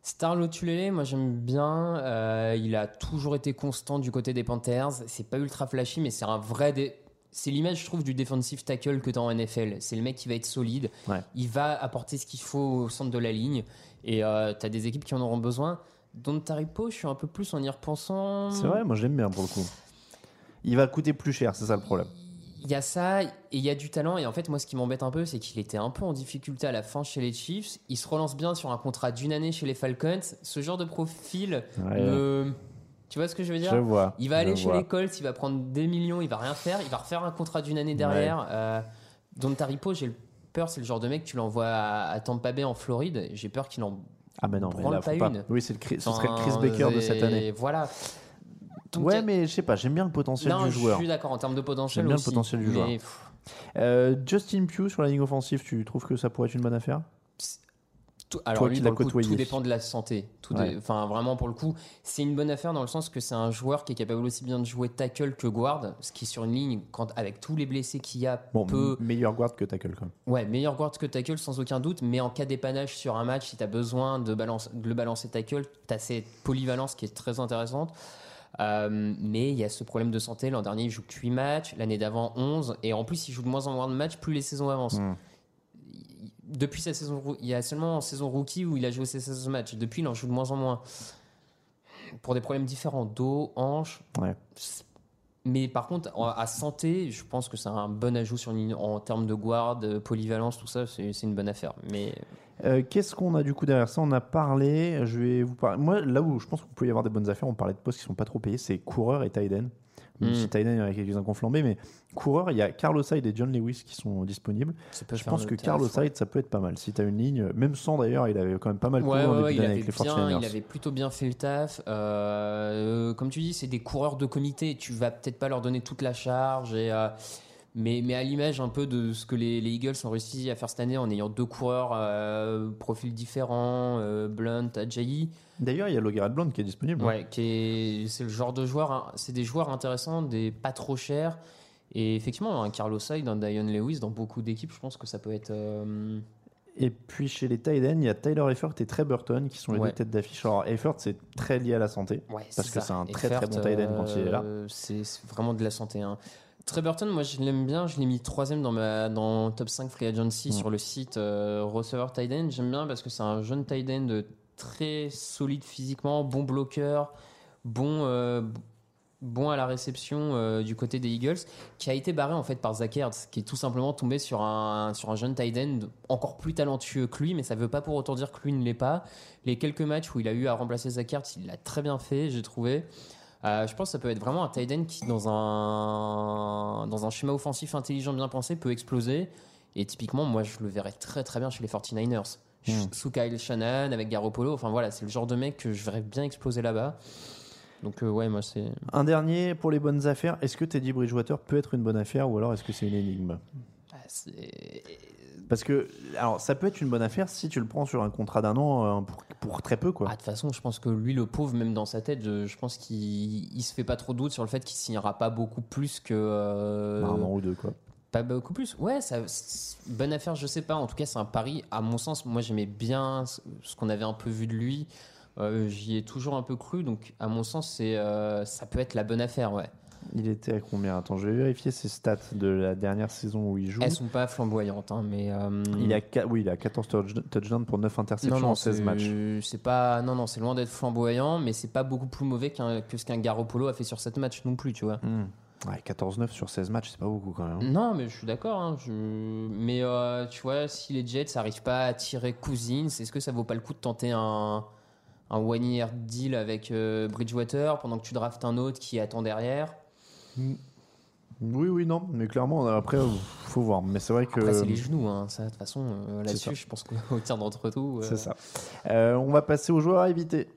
Starlo Tulele, moi j'aime bien. Euh, il a toujours été constant du côté des Panthers. C'est pas ultra flashy, mais c'est un vrai. dé- C'est l'image, je trouve, du defensive tackle que tu as en NFL. C'est le mec qui va être solide. Ouais. Il va apporter ce qu'il faut au centre de la ligne. Et euh, tu as des équipes qui en auront besoin. Don Taripo, je suis un peu plus en y repensant. C'est vrai, moi je l'aime bien pour le coup. Il va coûter plus cher, c'est ça le problème. Il y a ça, et il y a du talent. Et en fait, moi, ce qui m'embête un peu, c'est qu'il était un peu en difficulté à la fin chez les Chiefs. Il se relance bien sur un contrat d'une année chez les Falcons. Ce genre de profil, Ouais. me- tu vois ce que je veux dire? Je vois, Il va aller chez vois. les Colts, il va prendre des millions, il va rien faire. Il va refaire un contrat d'une année derrière. Euh, Don Taripo, j'ai le peur, c'est le genre de mec, tu l'envoies à, à Tampa Bay en Floride. J'ai peur qu'il en Ah, mais non, mais là, pas pas. une. Oui, c'est le Chris- ce serait le Chris Baker de cette et année. Voilà. Donc, ouais, mais je sais pas, j'aime bien le potentiel non, du joueur. je suis d'accord en termes de potentiel. J'aime bien le potentiel du mais, joueur. Euh, Justin Pugh sur la ligne offensive, tu trouves que ça pourrait être une bonne affaire? Tout- alors Toi lui, qui pour le coup, tout dépend de la santé. Tout Ouais. dé- Enfin, vraiment, pour le coup, c'est une bonne affaire dans le sens que c'est un joueur qui est capable aussi bien de jouer tackle que guard, ce qui sur une ligne, quand, avec tous les blessés qu'il y a, Bon, peut... meilleur guard que tackle quand même. Ouais, meilleur guard que tackle sans aucun doute, mais en cas d'épannage sur un match, si tu as besoin de, balance, de le balancer tackle, tu as cette polyvalence qui est très intéressante. Euh, mais il y a ce problème de santé. L'an dernier, il joue que 8 matchs, l'année d'avant 11, et en plus, il joue de moins en moins de matchs plus les saisons avancent. Hmm. Depuis sa saison, il y a seulement en saison rookie où il a joué ses 16 matchs. Depuis, il en joue de moins en moins. Pour des problèmes différents, dos, hanche. Ouais. Mais par contre, à santé, je pense que c'est un bon ajout sur une ligne- en termes de guard, polyvalence, tout ça, c'est une bonne affaire. Mais Euh, Qu'est-ce qu'on a du coup derrière ça? On a parlé, je vais vous parler. Moi, là où je pense qu'on peut y avoir des bonnes affaires, on parlait de postes qui sont pas trop payés, c'est coureur et Tyden. Même Mm. si Tyden, il y en a quelques-uns qui ont flambé, mais coureur, il y a Carlos Hyde et John Lewis qui sont disponibles. Je pense que Carlos. Hyde, ça peut être pas mal. Si tu as une ligne, même sans d'ailleurs, il avait quand même pas mal couru Ouais, en ouais, début ouais, il, d'année avait avec les bien, 49ers. il avait plutôt bien fait le taf. Euh, comme tu dis, c'est des coureurs de comité. Tu vas peut-être pas leur donner toute la charge. Et, euh, Mais, mais à l'image un peu de ce que les, les Eagles ont réussi à faire cette année en ayant deux coureurs euh, profils différents, euh, Blunt, Ajayi. D'ailleurs, il y a Logan Blunt qui est disponible. Ouais, qui est, c'est le genre de joueur, hein, c'est des joueurs intéressants, des pas trop chers. Et effectivement, un Carlos Hyde, un Dion Lewis, dans beaucoup d'équipes, je pense que ça peut être. euh, Et puis chez les tight ends, il y a Tyler Eifert et Trey Burton qui sont les Ouais. deux têtes d'affiche. Alors Eifert, c'est très lié à la santé. Ouais, Parce que c'est un très, très bon tight end quand il est là. euh, C'est c'est vraiment de la santé. Hein. Trey Burton, moi je l'aime bien, je l'ai mis troisième dans ma dans top 5 free agency sur le site euh, receveur tight end. J'aime bien parce que c'est un jeune tight end très solide physiquement, bon bloqueur, bon euh, bon à la réception euh, du côté des Eagles, qui a été barré en fait par Zach Ertz, qui est tout simplement tombé sur un sur un jeune tight end encore plus talentueux que lui, mais ça veut pas pour autant dire que lui ne l'est pas. Les quelques matchs où il a eu à remplacer Zach Ertz, il l'a très bien fait, j'ai trouvé. Euh, je pense que ça peut être vraiment un tight end qui, dans un, dans un schéma offensif intelligent bien pensé, peut exploser. Et typiquement, moi, je le verrais très très bien chez les 49ers. Hmm. Sous Kyle Shannon, avec Garoppolo. Enfin voilà, c'est le genre de mec que je verrais bien exploser là-bas. Donc, euh, ouais, moi, c'est. Un dernier pour les bonnes affaires. Est-ce que Teddy Bridgewater peut être une bonne affaire ou alors est-ce que c'est une énigme? Ah, c'est- Parce que alors ça peut être une bonne affaire si tu le prends sur un contrat d'un an euh, pour, pour très peu quoi. Ah, de toute façon, je pense que lui, le pauvre, même dans sa tête, je, je pense qu'il il se fait pas trop de doute sur le fait qu'il signera pas beaucoup plus que. euh, un an ou deux quoi. Pas beaucoup plus. Ouais, ça, c'est- bonne affaire, je sais pas. En tout cas, c'est un pari. À mon sens, moi, j'aimais bien ce ce qu'on avait un peu vu de lui. Euh, J'y ai toujours un peu cru. Donc, à mon sens, c'est, euh, ça peut être la bonne affaire, ouais. Il était à combien? Attends, je vais vérifier ses stats de la dernière saison où il joue. Elles sont pas flamboyantes, hein, mais. euh, Il a oui, il a 14 touch- touchdowns pour 9 interceptions non, non, en 16 c'est- matchs. C'est pas, non, non, c'est loin d'être flamboyant, mais c'est pas beaucoup plus mauvais que ce qu'un Garoppolo a fait sur 7 matchs non plus, tu vois. Hmm. Ouais, 14-9 sur 16 matchs, c'est pas beaucoup quand même. Non, mais je suis d'accord. hein, je- Mais euh, tu vois, si les Jets n'arrivent pas à tirer Cousins, est-ce que ça vaut pas le coup de tenter un, un one-year deal avec euh, Bridgewater pendant que tu draftes un autre qui attend derrière? Oui, oui, non, mais clairement, après, faut voir. Mais c'est vrai que. Après, c'est les genoux. Hein, ça, de toute façon, euh, là-dessus, je pense qu'au tir d'entre tout. euh, C'est ça. Euh, on va passer aux joueurs à éviter.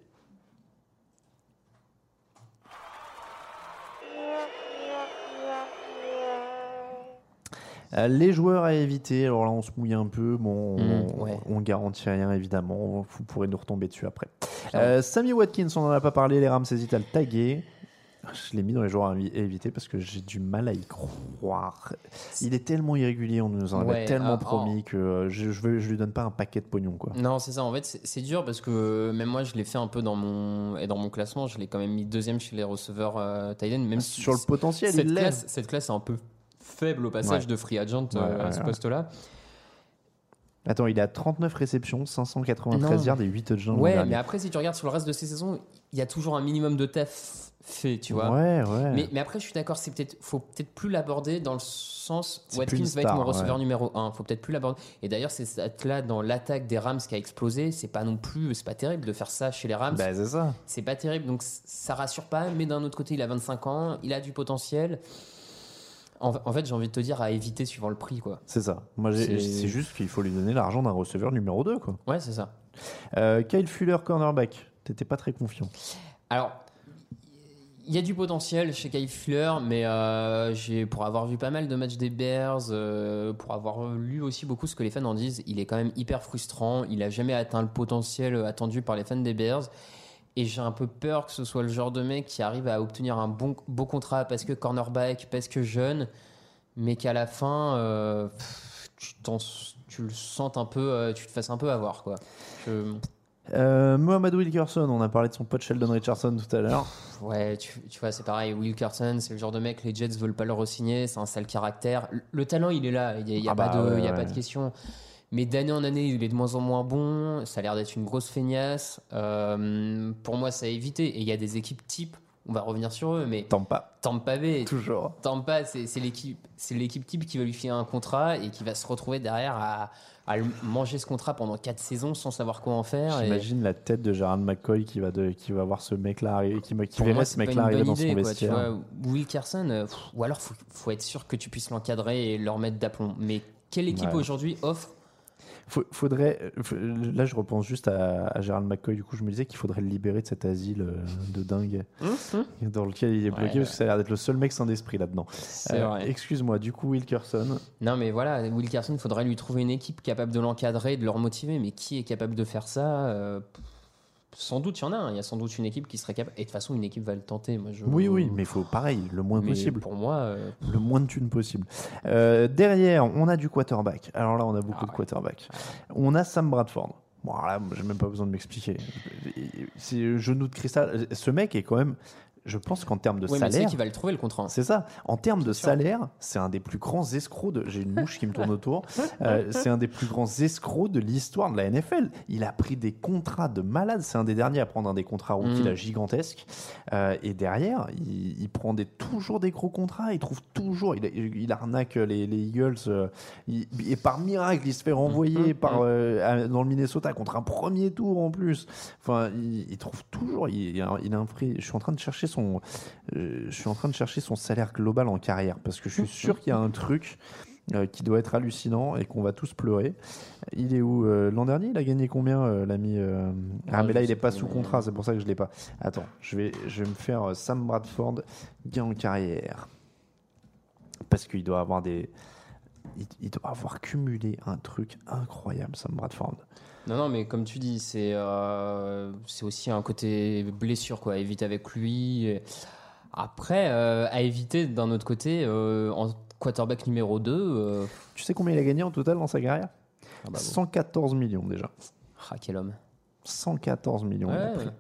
Les joueurs à éviter, alors là on se mouille un peu, bon, on, Mm, ouais. on garantit rien évidemment, vous pourrez nous retomber dessus après. Ah Sammy Watkins, on n'en a pas parlé, les Rams hésitent à le taguer. Je l'ai mis dans les joueurs à évi- éviter parce que j'ai du mal à y croire. Il est tellement irrégulier, on nous en avait Ouais, tellement ah, promis que euh, je, je, veux- je lui donne pas un paquet de pognon quoi. Non, c'est ça. En fait, c'est dur parce que même moi, je l'ai fait un peu dans mon et dans mon classement. Je l'ai quand même mis deuxième chez les receveurs euh, tight end, même si Sur le potentiel, cette il classe, cette classe est un peu faible au passage Ouais. de free agent Ouais, euh, à ce poste-là. Attends, il a 39 réceptions, 593 Non. yards et 8 touchdowns. Ouais, mais après, si tu regardes sur le reste de ces saisons, il y a toujours un minimum de taf fait, tu vois. Ouais, ouais. Mais, mais après, je suis d'accord, c'est peut-être, faut peut-être plus l'aborder dans le sens Watkins une va être mon star, receveur ouais. numéro 1. Faut peut-être plus l'aborder. Et d'ailleurs, c'est là dans l'attaque des Rams qui a explosé. C'est pas non plus, c'est pas terrible de faire ça chez les Rams. Bah, c'est ça. C'est pas terrible, donc ça rassure pas. Mais d'un autre côté, il a 25 ans, il a du potentiel. En, en fait, j'ai envie de te dire à éviter suivant le prix, quoi. C'est ça. Moi, j'ai- C'est- c'est juste qu'il faut lui donner l'argent d'un receveur numéro 2. Quoi. Ouais, c'est ça. Euh, Kyle Fuller, cornerback. T'étais pas très confiant. Alors, il y a du potentiel chez Kyle Fuller, mais euh, j'ai, pour avoir vu pas mal de matchs des Bears, euh, pour avoir lu aussi beaucoup ce que les fans en disent, il est quand même hyper frustrant. Il a jamais atteint le potentiel attendu par les fans des Bears. Et j'ai un peu peur que ce soit le genre de mec qui arrive à obtenir un bon, beau contrat parce que cornerback, parce que jeune, mais qu'à la fin, euh, tu, le sentes un peu, euh, tu te fasses un peu avoir. Quoi. Je- Euh, Mohamed Wilkerson, on a parlé de son pote Sheldon Richardson tout à l'heure. Ouais, tu, tu vois, c'est pareil. Wilkerson, c'est le genre de mec, les Jets veulent pas le re-signer, c'est un sale caractère. Le, le talent, il est là, il n'y a, y a Ah bah ouais, pas de question. Mais d'année en année, il est de moins en moins bon. Ça a l'air d'être une grosse feignasse. Euh, pour moi, ça a évité. Et il y a des équipes type, on va revenir sur eux, mais Tampa, Tampa Bay, toujours. Tampa, c'est c'est l'équipe, c'est l'équipe type qui va lui filer un contrat et qui va se retrouver derrière à, manger ce contrat pendant 4 saisons sans savoir quoi en faire. et- J'imagine la tête de Gerard McCoy qui va, de, qui va voir ce mec-là arriver, qui, qui verrait ce mec-là arriver dans son idée, quoi, tu vestiaire. vois. Wilkerson, euh, pff, ou alors faut, faut être sûr que tu puisses l'encadrer et leur mettre d'aplomb. Mais quelle équipe Ouais. aujourd'hui offre faudrait. euh, faut- Là, je repense juste à, à Gérald McCoy. Du coup, je me disais qu'il faudrait le libérer de cet asile euh, de dingue dans lequel il est bloqué Ouais, parce que ça a l'air d'être le seul mec sans esprit là-dedans. Euh. Excuse-moi. Du coup, Wilkerson. Non, mais voilà, Wilkerson, il faudrait lui trouver une équipe capable de l'encadrer, de le remotiver. Mais qui est capable de faire ça Euh, Sans doute, il y en a. un. Il y a sans doute une équipe qui serait capable. Et de toute façon, une équipe va le tenter. Moi, je... Oui, oui, mais il faut pareil, le moins Mais possible. Pour moi, euh, Le moins de thunes possible. Euh, derrière, on a du quarterback. Alors là, on a Ah beaucoup de quarterback. On a Sam Bradford. Bon, alors là, j'ai même pas besoin de m'expliquer. C'est genou de cristal. Ce mec est quand même. Je pense qu'en termes de ouais, mais c'est salaire. qui va le trouver le contrat. C'est ça. En termes de sûr. salaire, c'est un des plus grands escrocs de. J'ai une mouche qui me tourne autour. Euh, c'est un des plus grands escrocs de l'histoire de la NFL. Il a pris des contrats de malade. C'est un des derniers à prendre un des contrats rookies Mm. là, gigantesques. Euh, et derrière, il, il prend des, toujours des gros contrats. Il trouve toujours. Il, il arnaque les, les Eagles. euh, il- et par miracle, il se fait renvoyer par, euh, à- dans le Minnesota contre un premier tour en plus. Enfin, il, trouve toujours. Il a un prix. Je suis en train de chercher son. euh, je suis en train de chercher son salaire global en carrière parce que je suis sûr qu'il y a un truc euh, qui doit être hallucinant et qu'on va tous pleurer. Il est où euh, L'an dernier, il a gagné combien, euh, l'ami Ah, Ah, mais là, il est pas sous contrat, c'est pour ça que je l'ai pas. Attends, je vais, je vais me faire Sam Bradford gain en carrière parce qu'il doit avoir des. Il, il doit avoir cumulé un truc incroyable, Sam Bradford. Non, non, mais comme tu dis, c'est euh, aussi un côté blessure, quoi. Évite avec lui. Après, euh, à éviter d'un autre côté, euh, en quarterback numéro 2, euh, Tu sais combien il a gagné en total dans sa carrière? Ah bah bon. 114 millions déjà. Ah, quel homme. 114 millions. il a Ouais.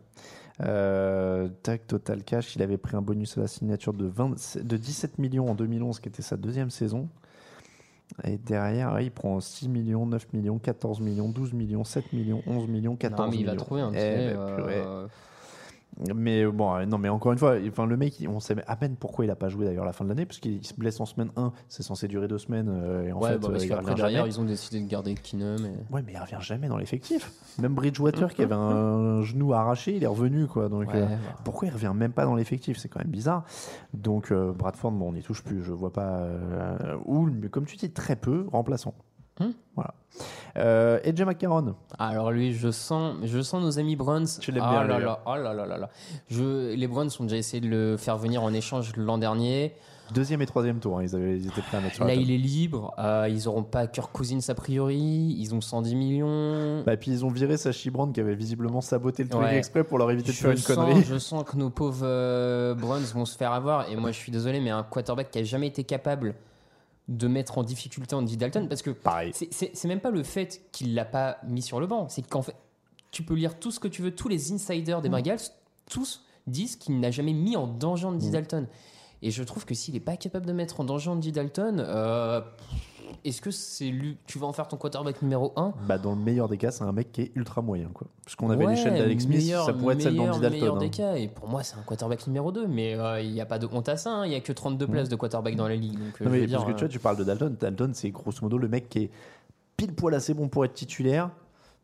Euh, tac, total cash, il avait pris un bonus à la signature de, 20 de 17 millions en 2011, qui était sa deuxième saison. Et derrière, il prend 6 millions, 9 millions, 14 millions, 12 millions, 7 millions, 11 millions, 14 non, mais il millions. va trouver un Eh purée. euh, Mais bon, euh, non, mais encore une fois, enfin, le mec, on sait à peine pourquoi il a pas joué d'ailleurs la fin de l'année, parce qu'il se blesse en semaine 1, c'est censé durer deux semaines, euh, et en ouais, fait, bah, parce euh, il derrière, jamais. ils ont décidé de garder Keenum. Et... Ouais, mais il revient jamais dans l'effectif. Même Bridgewater, qui avait un genou arraché, il est revenu, quoi. Donc, Ouais, euh, bah. pourquoi il revient même pas dans l'effectif? C'est quand même bizarre. Donc, euh, Bradford, bon, on n'y touche plus. Je vois pas euh, où, mais comme tu dis, très peu remplaçant. Hmm. Voilà. Euh, AJ McCarron. Alors lui, je sens, je sens nos amis Browns. Tu l'aimes Ah bien, là là, oh là là là là. Je, les Browns ont déjà essayé de le faire venir en échange l'an dernier. Deuxième et troisième tour, hein, ils, avaient, ils étaient prêts à Là, il est libre. Euh, ils auront pas Kirk Cousins a priori. Ils ont 110 millions. Bah, puis ils ont viré Sachi Brown qui avait visiblement saboté le truc Ouais. exprès pour leur éviter de je, faire une sens, connerie. je sens que nos pauvres euh, Browns vont se faire avoir. Et moi, je suis désolé, mais un quarterback qui a jamais été capable de mettre en difficulté Andy Dalton, parce que c'est- même pas le fait qu'il l'a pas mis sur le banc, c'est qu'en fait, tu peux lire tout ce que tu veux, tous les insiders des Mm. Bengals, tous disent qu'il n'a jamais mis en danger Andy Mm. Dalton. Et je trouve que s'il n'est pas capable de mettre en danger Andy Dalton, euh, est-ce que c'est lui, tu vas en faire ton quarterback numéro 1 Bah, dans le meilleur des cas, c'est un mec qui est ultra moyen. Quoi. Parce qu'on avait Ouais, l'échelle d'Alex Smith, ça pourrait être celle d'Andy Dalton. meilleur hein. des cas. Et pour moi, c'est un quarterback numéro 2. Mais euh, il n'y a pas de honte à ça. hein. Il n'y a que 32 places de quarterback dans la ligue. Donc, euh, Non, je mais dire, parce que tu vois, tu parles de Dalton. Dalton, c'est grosso modo le mec qui est pile poil assez bon pour être titulaire,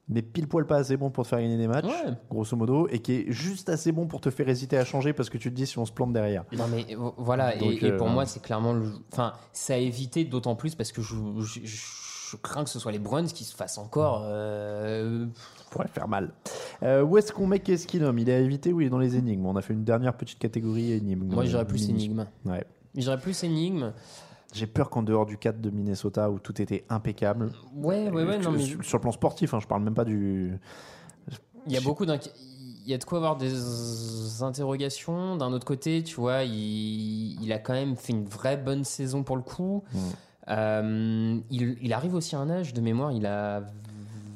mais pile poil pas assez bon pour te faire gagner des matchs, Ouais. grosso modo, et qui est juste assez bon pour te faire hésiter à changer parce que tu te dis si on se plante derrière. Non mais euh, voilà et, Donc, et euh, pour moi c'est clairement le enfin ça a évité d'autant plus parce que je, je, je crains que ce soit les Browns qui se fassent encore euh, pourrait faire mal. Euh, où est-ce qu'on met qu'est-ce qu'il nomme Il est à éviter ou il est dans les énigmes? On a fait une dernière petite catégorie énigme. moi j'irais plus énigme Ouais. j'irais plus énigme J'ai peur qu'en dehors du cadre de Minnesota où tout était impeccable, ouais ouais ouais non mais sur, sur le plan sportif, hein, je parle même pas du. il y a beaucoup il y a de quoi avoir des interrogations d'un autre côté tu vois il, il a quand même fait une vraie bonne saison pour le coup Mm. Euh, il, il arrive aussi à un âge de mémoire il a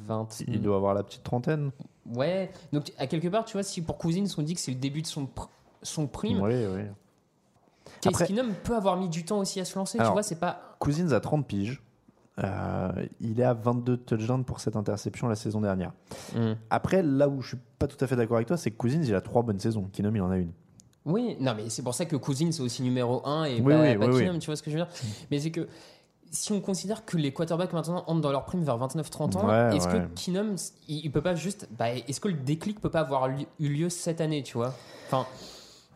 20 Il doit avoir la petite trentaine. ouais donc à quelque part tu vois si pour Cousins on dit que c'est le début de son pr- son prime Oui, oui. Après- Keenum peut avoir mis du temps aussi à se lancer, tu vois, c'est pas. Cousins a 30 piges. Euh, il est à 22 touchdowns pour cette interception la saison dernière. Hmm. Après, là où je suis pas tout à fait d'accord avec toi, c'est que Cousins, il a trois bonnes saisons. Keenum, il en a une. Oui, non, mais c'est pour ça que Cousins c'est aussi numéro 1 et Oui, pas, oui, pas oui, Keenum, tu vois ce que je veux dire? Mais c'est que si on considère que les quarterbacks maintenant entrent dans leur prime vers 29-30 ans, Ouais, est-ce ouais. que Keenum, il, il peut pas juste. Bah, est-ce que le déclic peut pas avoir eu lieu cette année, tu vois? Enfin,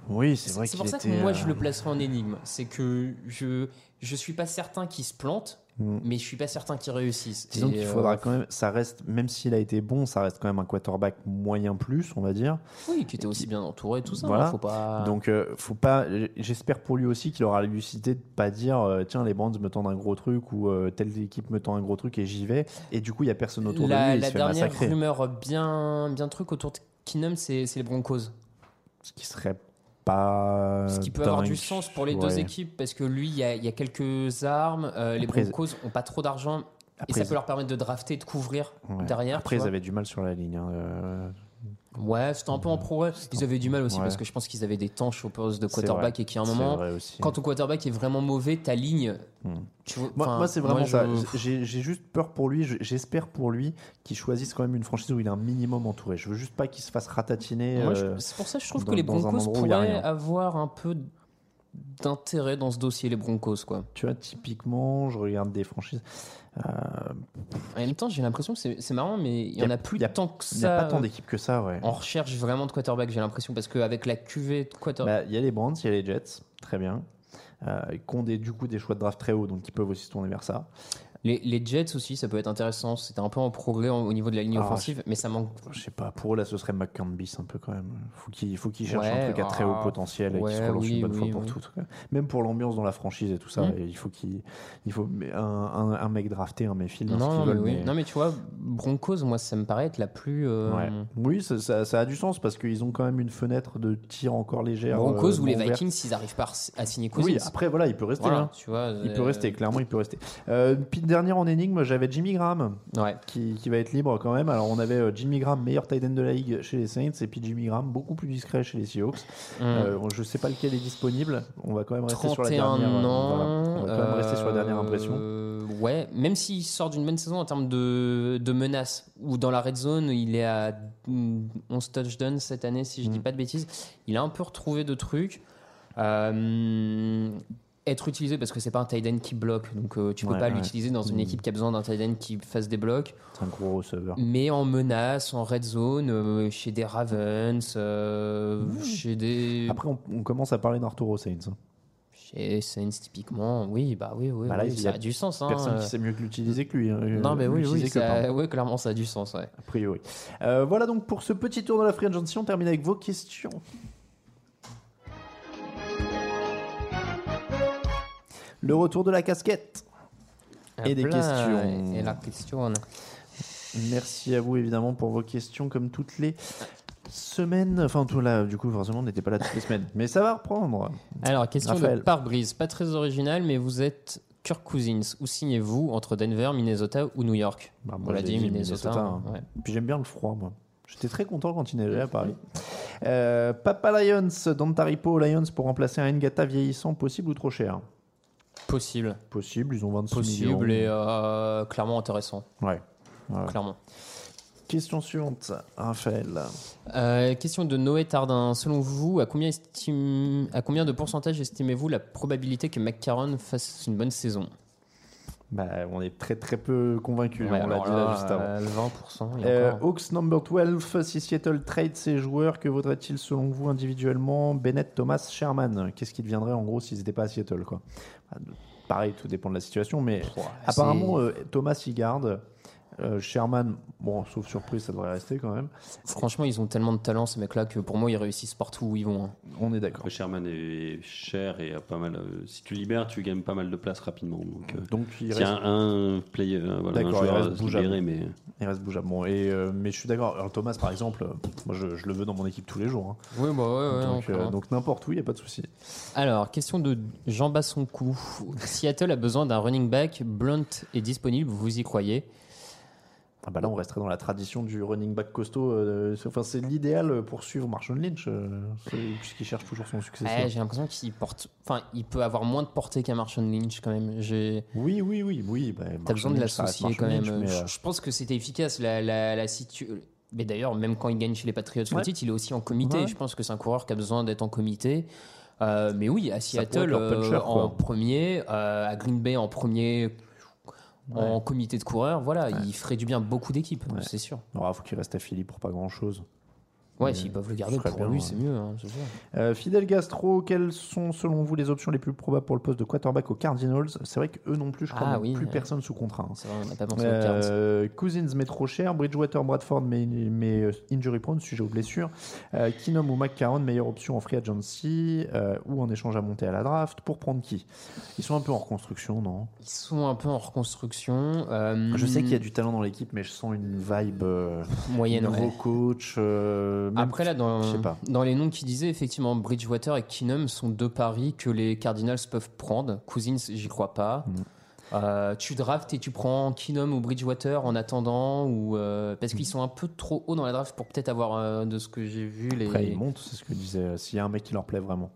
Oui, c'est vrai c'est pour ça que moi euh, je le placerai en énigme. C'est que je je suis pas certain qu'il se plante, Mm. mais je suis pas certain qu'il réussisse. Disons qu'il euh, faudra quand même, ça reste, même s'il a été bon, ça reste quand même un quarterback moyen plus, on va dire. Oui, qui était aussi bien entouré, tout ça. hein, Voilà. Faut pas. Donc, euh, faut pas. J'espère pour lui aussi qu'il aura la lucidité de pas dire, euh, tiens, les Brands me tendent un gros truc ou euh, telle équipe me tend un gros truc et j'y vais. Et du coup, il y a personne autour la, de lui. et il la se fait dernière massacrer. rumeur bien, bien truc autour de Keenum, c'est c'est les Broncos. Ce qui serait pas. Ce qui peut avoir du sens pour les deux équipes parce que lui, il y a, il y a quelques armes. euh, les Broncos ont pas trop d'argent et ça peut leur permettre de drafter, de couvrir Ouais. derrière. Après, ils avaient du mal sur la ligne. hein, euh, Ouais, c'était un peu en progrès. Ils avaient du mal aussi Ouais. parce que je pense qu'ils avaient des tanches au poste de quarterback et qu'à un moment, quand ton quarterback est vraiment mauvais, ta ligne. Hmm. Tu vois, Moi, c'est vraiment moi, ça. je- J'ai j'ai juste peur pour lui. je- J'espère pour lui qu'il choisisse quand même une franchise où il est un minimum entouré. Je veux juste pas qu'il se fasse ratatiner. Euh, c'est pour ça que je trouve dans- que les Broncos pourraient avoir un peu d'intérêt dans ce dossier, les Broncos, quoi. Tu vois, typiquement, je regarde des franchises. Euh, En même temps, j'ai l'impression que c'est marrant, mais il y, en a plus y a- tant que Il n'y a ça. pas tant d'équipes que ça, ouais. On recherche vraiment de quarterback, j'ai l'impression, parce qu'avec la cuvée de quarterback. Bah, Il y a les Brands, il y a les Jets, très bien. Euh, qui ont des, du coup des choix de draft très hauts, donc ils peuvent aussi se tourner vers ça. Les, les Jets aussi, ça peut être intéressant. C'était un peu en progrès au niveau de la ligne Ah, offensive, mais ça manque. Je sais pas, pour eux là, ce serait McCambis un peu quand même. Faut qu'il faut qu'il cherche un truc à très ah, haut potentiel et qu'il se relance oui, une bonne oui, fois pour oui. quoi. Même pour l'ambiance dans la franchise et tout ça, Mm. et il faut qu'il il faut un, un, un mec drafté, un Mayfield, Non, mais mais- non, mais tu vois, Broncos, moi, ça me paraît être la plus. euh, Ouais. Oui, ça, ça- ça a du sens parce qu'ils ont quand même une fenêtre de tir encore légère. Broncos euh, ou les. Vikings, s'ils n'arrivent pas à signer Cousins. Oui, après voilà, il peut rester. Voilà, hein. tu vois, Il peut euh, rester, clairement, il peut rester. Puis dernière en énigme, j'avais Jimmy Graham Ouais. qui, qui va être libre quand même. Alors on avait euh, Jimmy Graham, meilleur tight end de la ligue chez les Saints, et puis Jimmy Graham, beaucoup plus discret chez les Seahawks. Mm. Euh, je sais pas lequel est disponible. On va quand même rester sur la 31 dernière. euh, ans. voilà. On va quand même rester sur la dernière impression. Ouais, même s'il sort d'une bonne saison en termes de, de menaces, ou dans la red zone, il est à mm, 11 touchdowns cette année, si je dis Mm. pas de bêtises. Il a un peu retrouvé de trucs. Euh, être utilisé parce que c'est pas un tight end qui bloque, donc euh, tu peux Ouais, pas ouais. l'utiliser dans une Mm. équipe qui a besoin d'un tight end qui fasse des blocs. C'est un gros receveur. Mais en menace, en red zone, euh, chez des Ravens, euh, chez des. Après, on, on commence à parler d'Arturo Saints. hein. Chez Saints, typiquement, oui, bah oui, oui, Bah là, oui, il y ça a a du sens. Hein, Personne euh. qui sait mieux que l'utiliser que lui. hein. Non, mais oui, oui, ça- clairement, ça a du sens, a priori. Euh, voilà donc pour ce petit tour de la Free Agency. On termine avec vos questions. Le retour de la casquette. Et des questions. Et la question. Merci à vous évidemment pour vos questions comme toutes les semaines. Enfin, tout là, du coup, forcément, on n'était pas là toutes les semaines. Mais ça va reprendre. Alors, question Raphaël. de pare-brise, pas très originale, mais vous êtes Kirk Cousins. Où signez-vous entre Denver, Minnesota ou New York? Bah, On moi, l'a j'ai dit, dit Minnesota. Minnesota, hein. ouais. Puis j'aime bien le froid, moi. J'étais très content quand il neigeait à Paris. Euh, Papa Lions, Dantaripo Lions pour remplacer un Ngata vieillissant, possible ou trop cher? Possible. Possible, ils ont 26 millions. Possible et euh, clairement intéressant. Ouais. Ouais. Clairement. Question suivante, Raphaël. Euh, question de Noé Tardin. Selon vous, à combien, estime- à combien de pourcentage estimez-vous la probabilité que McCarron fasse une bonne saison? Bah, on est très très peu convaincus, Ouais, on l'a dit là juste avant. euh, 20%. et Euh. Hawks number 12, si Seattle trade ses joueurs, que vaudrait-il selon vous individuellement? Bennett, Thomas, Sherman Qu'est-ce qui deviendrait en gros s'ils n'étaient pas à Seattle quoi? Pareil, tout dépend de la situation, mais apparemment euh, Thomas y garde. Euh, Sherman, bon, sauf surprise, ça devrait rester quand même. Franchement, ils ont tellement de talent, ces mecs-là, que pour moi, ils réussissent partout où ils vont. hein. On est d'accord. Sherman est cher et a pas mal. euh, si tu libères, tu gagnes pas mal de place rapidement. Donc, euh, Donc il s'il y reste, a un, un player, euh, voilà, un D'accord, il joueur reste à se bougeable. libérer, mais il reste bougeable. Bon, et, euh, mais je suis d'accord. Alors, Thomas, par exemple, euh, moi je, je le veux dans mon équipe tous les jours. hein. Oui, bah ouais, ouais. donc euh, encore. donc n'importe où, il n'y a pas de souci. Alors, question de Jean Bassoncourt. Seattle a besoin d'un running back. Blunt est disponible, vous y croyez? Ah bah là, on resterait dans la tradition du running back costaud. euh, c'est- enfin, c'est l'idéal pour suivre Marshall Lynch, euh, puisqu'il cherche toujours son successeur. Ouais, J'ai l'impression qu'il porte. Enfin, il peut avoir moins de portée qu'un Marshawn Lynch quand même. J'ai. Oui, oui, oui, oui. Bah, T'as besoin de Marshall l'associer quand Marshall même. Je, je pense que c'était efficace. La, la, la situ- Mais d'ailleurs, même quand il gagne chez les Patriots le Ouais. titre, il est aussi en comité. Ouais. Je pense que c'est un coureur qui a besoin d'être en comité. Euh, mais oui, à Seattle puncher, en premier, à Green Bay en premier, en comité de coureurs, voilà, il ferait du bien beaucoup d'équipes, c'est sûr. il faut qu'il reste à Philly pour pas grand chose. Ouais, Mais s'ils peuvent le garder pour bien, lui, ouais. c'est mieux. hein. Euh, Fidel Gastro, quelles sont selon vous les options les plus probables pour le poste de quarterback aux Cardinals? C'est vrai qu'eux non plus, je crois, Ah oui, plus ouais. personne sous contrat. hein. C'est vrai, on n'a pas pensé aux Cards. Euh, Cousins met trop cher, Bridgewater, Bradford mais, mais euh, injury prone, sujet aux blessures. Euh, Keenum ou McCarron, meilleure option en free agency ou en échange à monter à la draft. Pour prendre qui? Ils sont un peu en reconstruction, non? Ils sont un peu en reconstruction. Je sais qu'il y a du talent dans l'équipe, mais je sens une vibe moyenne. nouveau ouais. coach. Même- Après là, dans, je sais pas. dans les noms qui disaient, effectivement, Bridgewater et Keenum sont deux paris que les Cardinals peuvent prendre. Cousins, j'y crois pas. Mm. Euh, tu draftes et tu prends Keenum ou Bridgewater en attendant ou euh, parce Mm. qu'ils sont un peu trop hauts dans la draft pour peut-être avoir euh, de ce que j'ai vu les. Après, ils montent, c'est ce que disait. S'il y a un mec qui leur plaît vraiment.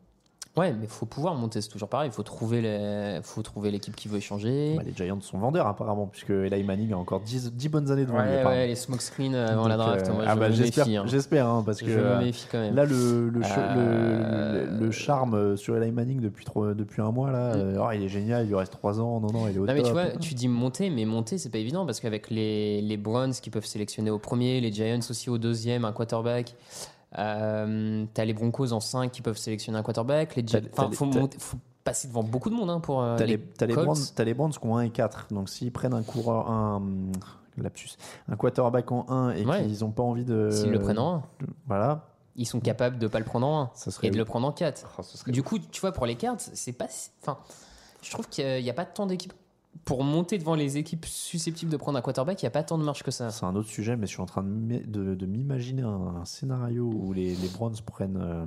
Ouais, mais faut pouvoir monter, c'est toujours pareil. Il faut trouver les, faut trouver l'équipe qui veut échanger. Bah, les Giants sont vendeurs apparemment, puisque Eli Manning a encore 10, 10 bonnes années devant lui. ouais, apparemment. ouais, les smokescreens avant la draft. euh, moi, ah je bah, me j'espère, méfie. hein. j'espère, hein, parce que Je me euh, méfie quand même. là le, Euh, le, le charme euh, sur Eli Manning depuis trop- depuis un mois là, euh, oh, il est génial, il lui reste 3 ans, non non, il est au Mm. Mais top. tu vois, tu dis monter, mais monter c'est pas évident parce qu'avec les, les Browns qui peuvent sélectionner au premier, les Giants aussi au deuxième, un quarterback, euh, t'as les Broncos en 5 qui peuvent sélectionner un quarterback, les Jets, faut, faut passer devant beaucoup de monde hein, pour euh, T'as les, les, t'as les. Browns, les Browns qui ont 1 et 4, donc s'ils prennent un coureur, un lapsus, un quarterback en 1 et Ouais. qu'ils ont pas envie de, S'ils le prennent en 1, voilà, ils sont capables de pas le prendre en 1 ça serait et de le prendre en 4. Oh, Du coup, tu vois, pour les cartes, c'est pas. Enfin, je trouve qu'il n'y a, pas tant d'équipes. Pour monter devant les équipes susceptibles de prendre un quarterback, il n'y a pas tant de marge que ça. C'est un autre sujet, mais je suis en train de, m'im- de- de m'imaginer un, un scénario où les, les Browns prennent euh,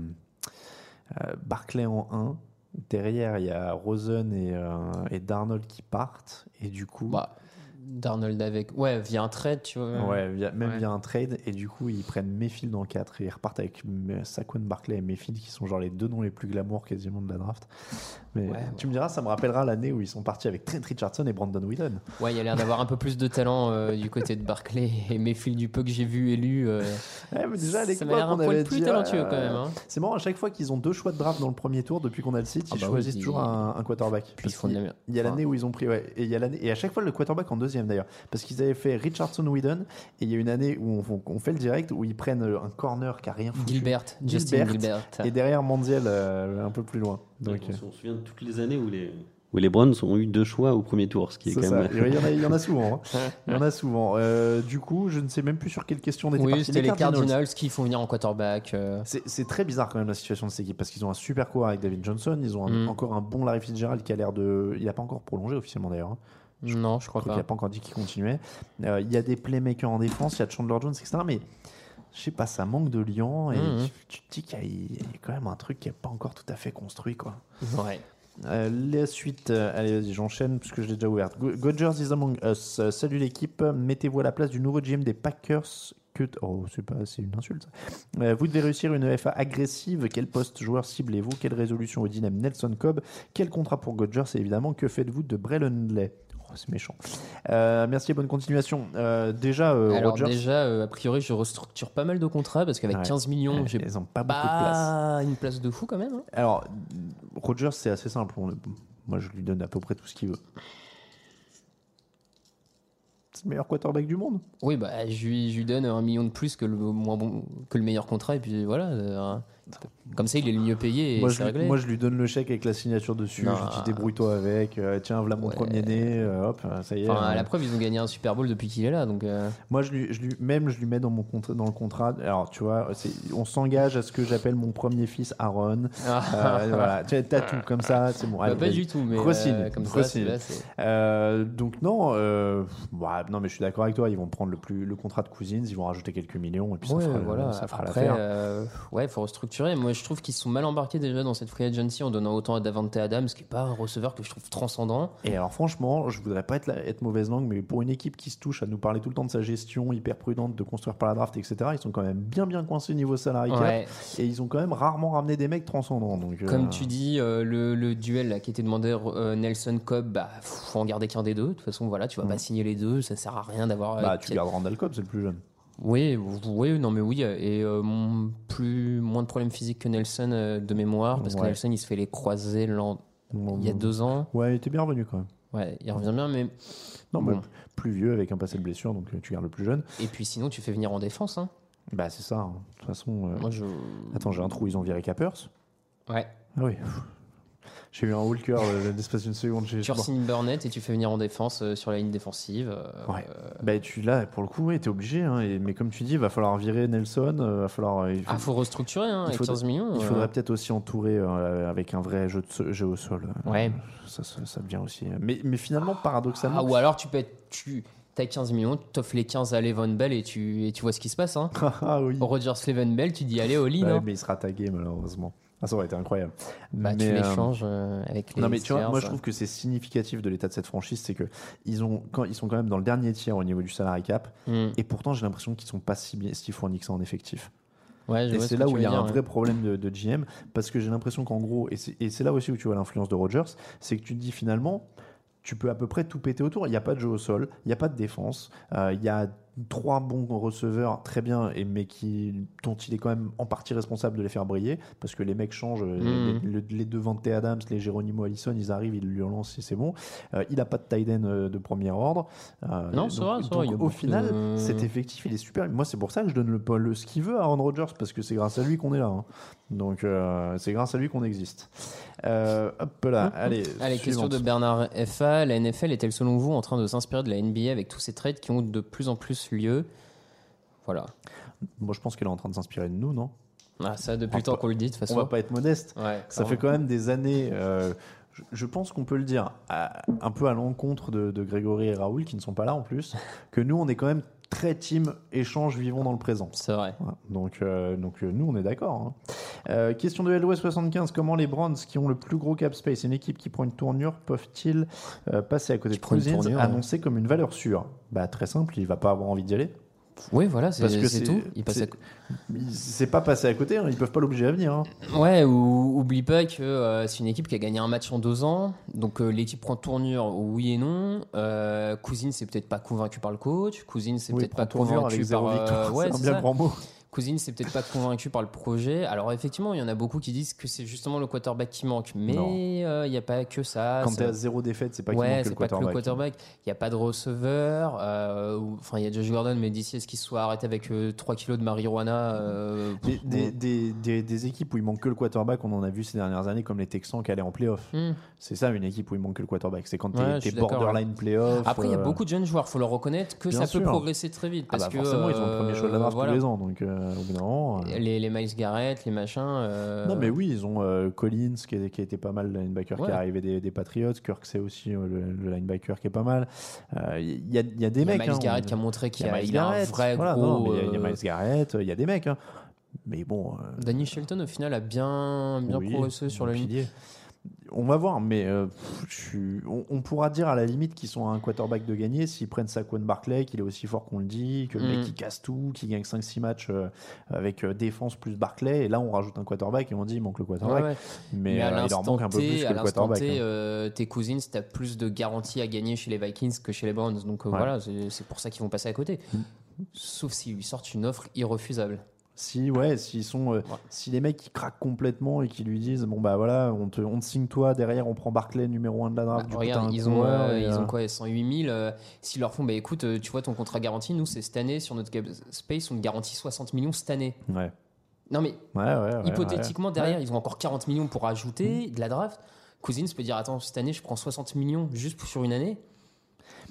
euh, Barclay en 1. Derrière, il y a Rosen et, euh, et Darnold qui partent. Et du coup, Bah, Darnold avec. Ouais, via un trade, tu vois. ouais, via- même ouais. via un trade. Et du coup, ils prennent Mayfield dans 4 et ils repartent avec Saquon Barclay et Mayfield qui sont genre les deux noms les plus glamour quasiment de la draft. Mais Ouais, tu me diras, ça me rappellera l'année où ils sont partis avec Trent Richardson et Brandon Whedon. Ouais, il y a l'air d'avoir un peu plus de talent euh, du côté de Barclay et Mayfield du peu que j'ai vu élu. euh, Ouais, mais déjà, à ça m'a l'air un poil plus dit, talentueux euh, quand même. hein. C'est marrant, à chaque fois qu'ils ont deux choix de draft dans le premier tour, depuis qu'on a le site, Ah ils bah choisissent oui, toujours un, un quarterback. Puis ils Parce merde. Il y a l'année où ils ont pris, ouais, et, il y a l'année, et à chaque fois le quarterback en deuxième d'ailleurs. Parce qu'ils avaient fait Richardson Whedon, et il y a une année où on, on fait le direct, où ils prennent euh, un corner qui a rien foutu. Gilbert, Justin Gilbert. Gilbert. Et derrière Mandiel, euh, un peu plus loin. Donc, on se souvient de toutes les années où les, où les Browns ont eu deux choix au premier tour, ce qui est, c'est quand ça. même. Il y en a, il y en a souvent. hein. Il y en a souvent. Euh, du coup, je ne sais même plus sur quelle question on était Oui, parti. c'était les Cardinals qui font venir en quarterback. euh, C'est très bizarre quand même la situation de cette équipe parce qu'ils ont un super coureur avec David Johnson, ils ont un- Mm. encore un bon Larry Fitzgerald qui a l'air de. Il n'a pas encore prolongé officiellement d'ailleurs. hein. Non, je crois Il pas. n'a pas encore dit qu'il continuait. Euh, Il y a des playmakers en défense, il y a Chandler Jones, etc. Mais je sais pas, ça manque de liant et Mhm. tu, tu te dis qu'il y, a- il y a quand même un truc qui n'est pas encore tout à fait construit. quoi. Ouais. Euh, la suite, euh, allez, vas-y, j'enchaîne puisque je l'ai déjà ouverte. Go- Godgers is among us. Euh, salut l'équipe, mettez-vous à la place du nouveau GM des Packers. Que oh, c'est pas, c'est une insulte. Vous devez réussir une EFA agressive. Quel poste joueur ciblez-vous? Quelle résolution au dyname Nelson Cobb Quel contrat pour Godgers Et évidemment, que faites-vous de Oh, c'est méchant. Euh, merci et bonne continuation. Euh, déjà, euh, Alors Rodgers, déjà, a priori, je restructure pas mal de contrats parce qu'avec Ouais. 15 millions, j'ai ils ont pas beaucoup de place. pas une place de fou quand même. hein. Alors, Rodgers, c'est assez simple. On- moi, je lui donne à peu près tout ce qu'il veut. C'est le meilleur quarterback du monde. Oui, bah, je lui, je lui donne un million de plus que le, moins bon, que le meilleur contrat et puis voilà. euh, comme ça, il est le mieux payé et moi, je réglé. moi, je lui donne le chèque avec la signature dessus. Non. Je lui dis débrouille-toi avec. euh, tiens, voilà mon Ouais. premier né. euh, hop, euh, ça y est. Enfin, à la preuve, ils ont gagné un Super Bowl depuis qu'il est là, donc. euh, Moi, je lui, je lui, même, je lui mets dans, mon contrat, dans le contrat. Alors, tu vois, on s'engage à ce que j'appelle mon premier fils Aaron. Euh, voilà, tu as tout comme ça, c'est bon. bah, Allez, pas du tout, mais comme ça, là, donc non, bah, non mais je suis d'accord avec toi. Ils vont prendre le plus le contrat de Cousins, ils vont rajouter quelques millions et puis ça fera, voilà. ça fera Après, l'affaire. ouais, faut restructurer. Moi, je trouve qu'ils sont mal embarqués déjà dans cette free agency en donnant autant à Davante Adams, qui est pas un receveur que je trouve transcendant. Et alors franchement, je voudrais pas être, la- être mauvaise langue, mais pour une équipe qui se touche à nous parler tout le temps de sa gestion hyper prudente, de construire par la draft, etc., ils sont quand même bien bien coincés au niveau salarié. Ouais. et ils ont quand même rarement ramené des mecs transcendants. Donc euh, Comme tu dis, euh, le, le duel là, qui était demandé euh, Nelson Cobb, bah, faut en garder qu'un des deux. De toute façon, voilà, tu vas pas signer les deux, ça sert à rien d'avoir. bah tu gardes Randall Cobb, c'est le plus jeune. Oui, oui, non, mais oui, et euh, plus moins de problèmes physiques que Nelson euh, de mémoire, parce que. Nelson il se fait les croisés l'an- il y a deux ans. Ouais, il était bien revenu quand même. Ouais, il revient bien, mais Non, Bon. mais plus vieux avec un passé de blessure, donc euh, tu gardes le plus jeune. et puis sinon tu fais venir en défense. Hein. Bah, c'est ça. hein. De toute façon. euh, Moi, je. Attends, j'ai un trou, ils ont viré Capers Ouais. Ah oui. J'ai eu un haut le cœur l'espace d'une seconde. Tu re-signes Burnett et tu fais venir en défense euh, sur la ligne défensive. euh, Ouais. euh, Bah, tu là, pour le coup, ouais, t'es obligé. hein, et- mais comme tu dis, il va falloir virer Nelson. euh, va falloir. il faut- Ah, faut restructurer hein, il avec faudrait- 15 millions. Il faudrait peut-être aussi entourer avec un vrai jeu, de, jeu au sol. Ouais. Ça, ça, ça devient aussi. Mais, mais finalement, paradoxalement. Ah, ou alors tu peux être. Tu as 15 millions, tu offres les 15 à Levon Bell et tu, et tu vois ce qui se passe. Hein. ah oui. Rogers Levon Bell, tu dis allez, all in. Ouais, hein. mais il sera tagué malheureusement. Ah, ça aurait été incroyable. Bah, tu Mais, euh, l'échanges euh, avec les. Non mais tu vois, moi je trouve que c'est significatif de l'état de cette franchise, c'est que ils ont quand ils sont quand même dans le dernier tiers au niveau du salary cap, Hmm. et pourtant j'ai l'impression qu'ils sont pas si bien si fournis que ça en effectif. Ouais, je Et c'est ce là où tu il y a un vrai ouais. problème de, de GM, parce que j'ai l'impression qu'en gros, et c'est là aussi où tu vois l'influence de Rodgers, c'est que tu te dis finalement, tu peux à peu près tout péter autour. Il n'y a pas de jeu au sol, il n'y a pas de défense, euh, il y a trois bons receveurs très bien, et, mais qui, dont il est quand même en partie responsable de les faire briller, parce que les mecs changent, euh, Mhm. les, les, les deux Vante Adams, les Geronimo Allison, ils arrivent, ils lui relancent et c'est bon. Euh, il n'a pas de tight end euh, de premier ordre. Euh, Non, c'est vrai, vrai, au final, de- cet effectif, il est super. Moi, c'est pour ça que je donne le, le ce qu'il veut à Aaron Rodgers, parce que c'est grâce à lui qu'on est là. hein. Donc, euh, c'est grâce à lui qu'on existe. Hop là, allez. Allez, question de Bernard FA. La NFL est-elle selon vous en train de s'inspirer de la NBA avec tous ces trades qui ont de plus en plus lieu Voilà. Moi, je pense qu'elle est en train de s'inspirer de nous, non? Ah, ça, depuis le temps qu'on le dit, de toute façon. On va pas être modeste. Ouais, Ça fait quand même des années. euh, je, je pense qu'on peut le dire, à- un peu à l'encontre de, de Grégory et Raoul, qui ne sont pas là en plus, que nous, on est quand même très team échange vivons dans le présent. C'est vrai. Donc, euh, donc euh, nous, on est d'accord. hein. Euh, question de LOS 75 comment les Browns, qui ont le plus gros cap space, une équipe qui prend une tournure, peuvent-ils euh, passer à côté de prend une Cousins, tournure, ouais. annoncé comme une valeur sûre? Bah très simple, il va pas avoir envie d'y aller. Oui, voilà, c'est tout. Il passe à c'est- pas passé à côté, hein, ils peuvent pas l'obliger à venir. hein. Ouais, ou oublie pas que euh, c'est une équipe qui a gagné un match en deux ans. Donc euh, l'équipe prend tournure, oui et non. Euh, Cousine, c'est peut-être pas convaincu par le coach. Cousine, c'est Oui, peut-être pas convaincu par. euh, victoire, ouais, c'est un bien grand mot. Cousine, c'est peut-être pas convaincu par le projet. Alors effectivement, il y en a beaucoup qui disent que c'est justement le quarterback qui manque, mais euh, il n'y a pas que ça. Quand t'es à zéro défaite, c'est pas ouais, manque que c'est le pas que le quarterback. Il n'y a pas de receveur. euh, Enfin, il y a Josh Gordon, mais d'ici à ce qu'il soit arrêté avec euh, 3 kilos de marijuana. euh, Des, bon. des, des, des- des équipes où il manque que le quarterback, on en a vu ces dernières années, comme les Texans qui allaient en playoff. Hmm. C'est ça une équipe où il manque que le quarterback. C'est quand t'es Ouais, borderline playoff. Après, il y a euh, beaucoup de jeunes joueurs, faut leur reconnaître que Bien ça sûr. peut progresser très vite. ah Parce bah que, forcément, ils ont le premier choix de la euh, draft voilà. tous les ans. Donc, euh, au bout d'un moment. euh, Les, les Miles Garrett, les machins. euh, Non, mais oui, ils ont euh, Collins qui, est- qui a été pas mal, le linebacker qui est arrivé des, des Patriots. Kirk, c'est aussi euh, le, le linebacker qui est pas mal. Euh, Il y, a, il y a des il y a mecs. Miles hein, Garrett on- qui a montré il qu'il y a, il a un vrai voilà, gros. il y a- il y a euh, Miles Garrett, il y a des mecs. hein. Mais bon. euh, Danny Shelton, au final, a bien, bien oui, progressé sur ligne. pilier. On va voir, mais euh, on, on pourra dire à la limite qu'ils sont un quarterback de gagner s'ils prennent Saquon Barclay, qu'il est aussi fort qu'on le dit, que le Mm. mec qui casse tout, qui gagne 5-6 matchs euh, avec euh, défense plus Barclay, et là on rajoute un quarterback et on dit il manque le quarterback. Ouais, ouais. Mais, à euh, il leur manque un peu plus que à le quarterback. T, hein. tes cousins, tu as plus de garanties à gagner chez les Vikings que chez les Browns. Donc Ouais. voilà, c'est c'est pour ça qu'ils vont passer à côté. Mm. Sauf s'ils lui sortent une offre irrefusable. Si ouais, s'ils sont, euh, si les mecs qui craquent complètement et qui lui disent bon bah voilà, on te, on te signe toi derrière, on prend Barclay numéro 1 de la draft. Bah, du coup, regarde, t'as un ils ont, euh, ils euh, ont quoi 108 000 euh, S'ils leur font, bah écoute, euh, tu vois ton contrat garanti, nous c'est cette année sur notre space, on te garantit 60 millions cette année. Ouais. Non mais Ouais, ouais, ouais, hypothétiquement derrière, ils ont encore 40 millions pour ajouter de la draft. Cousins peut dire attends cette année je prends 60 millions juste pour- sur une année.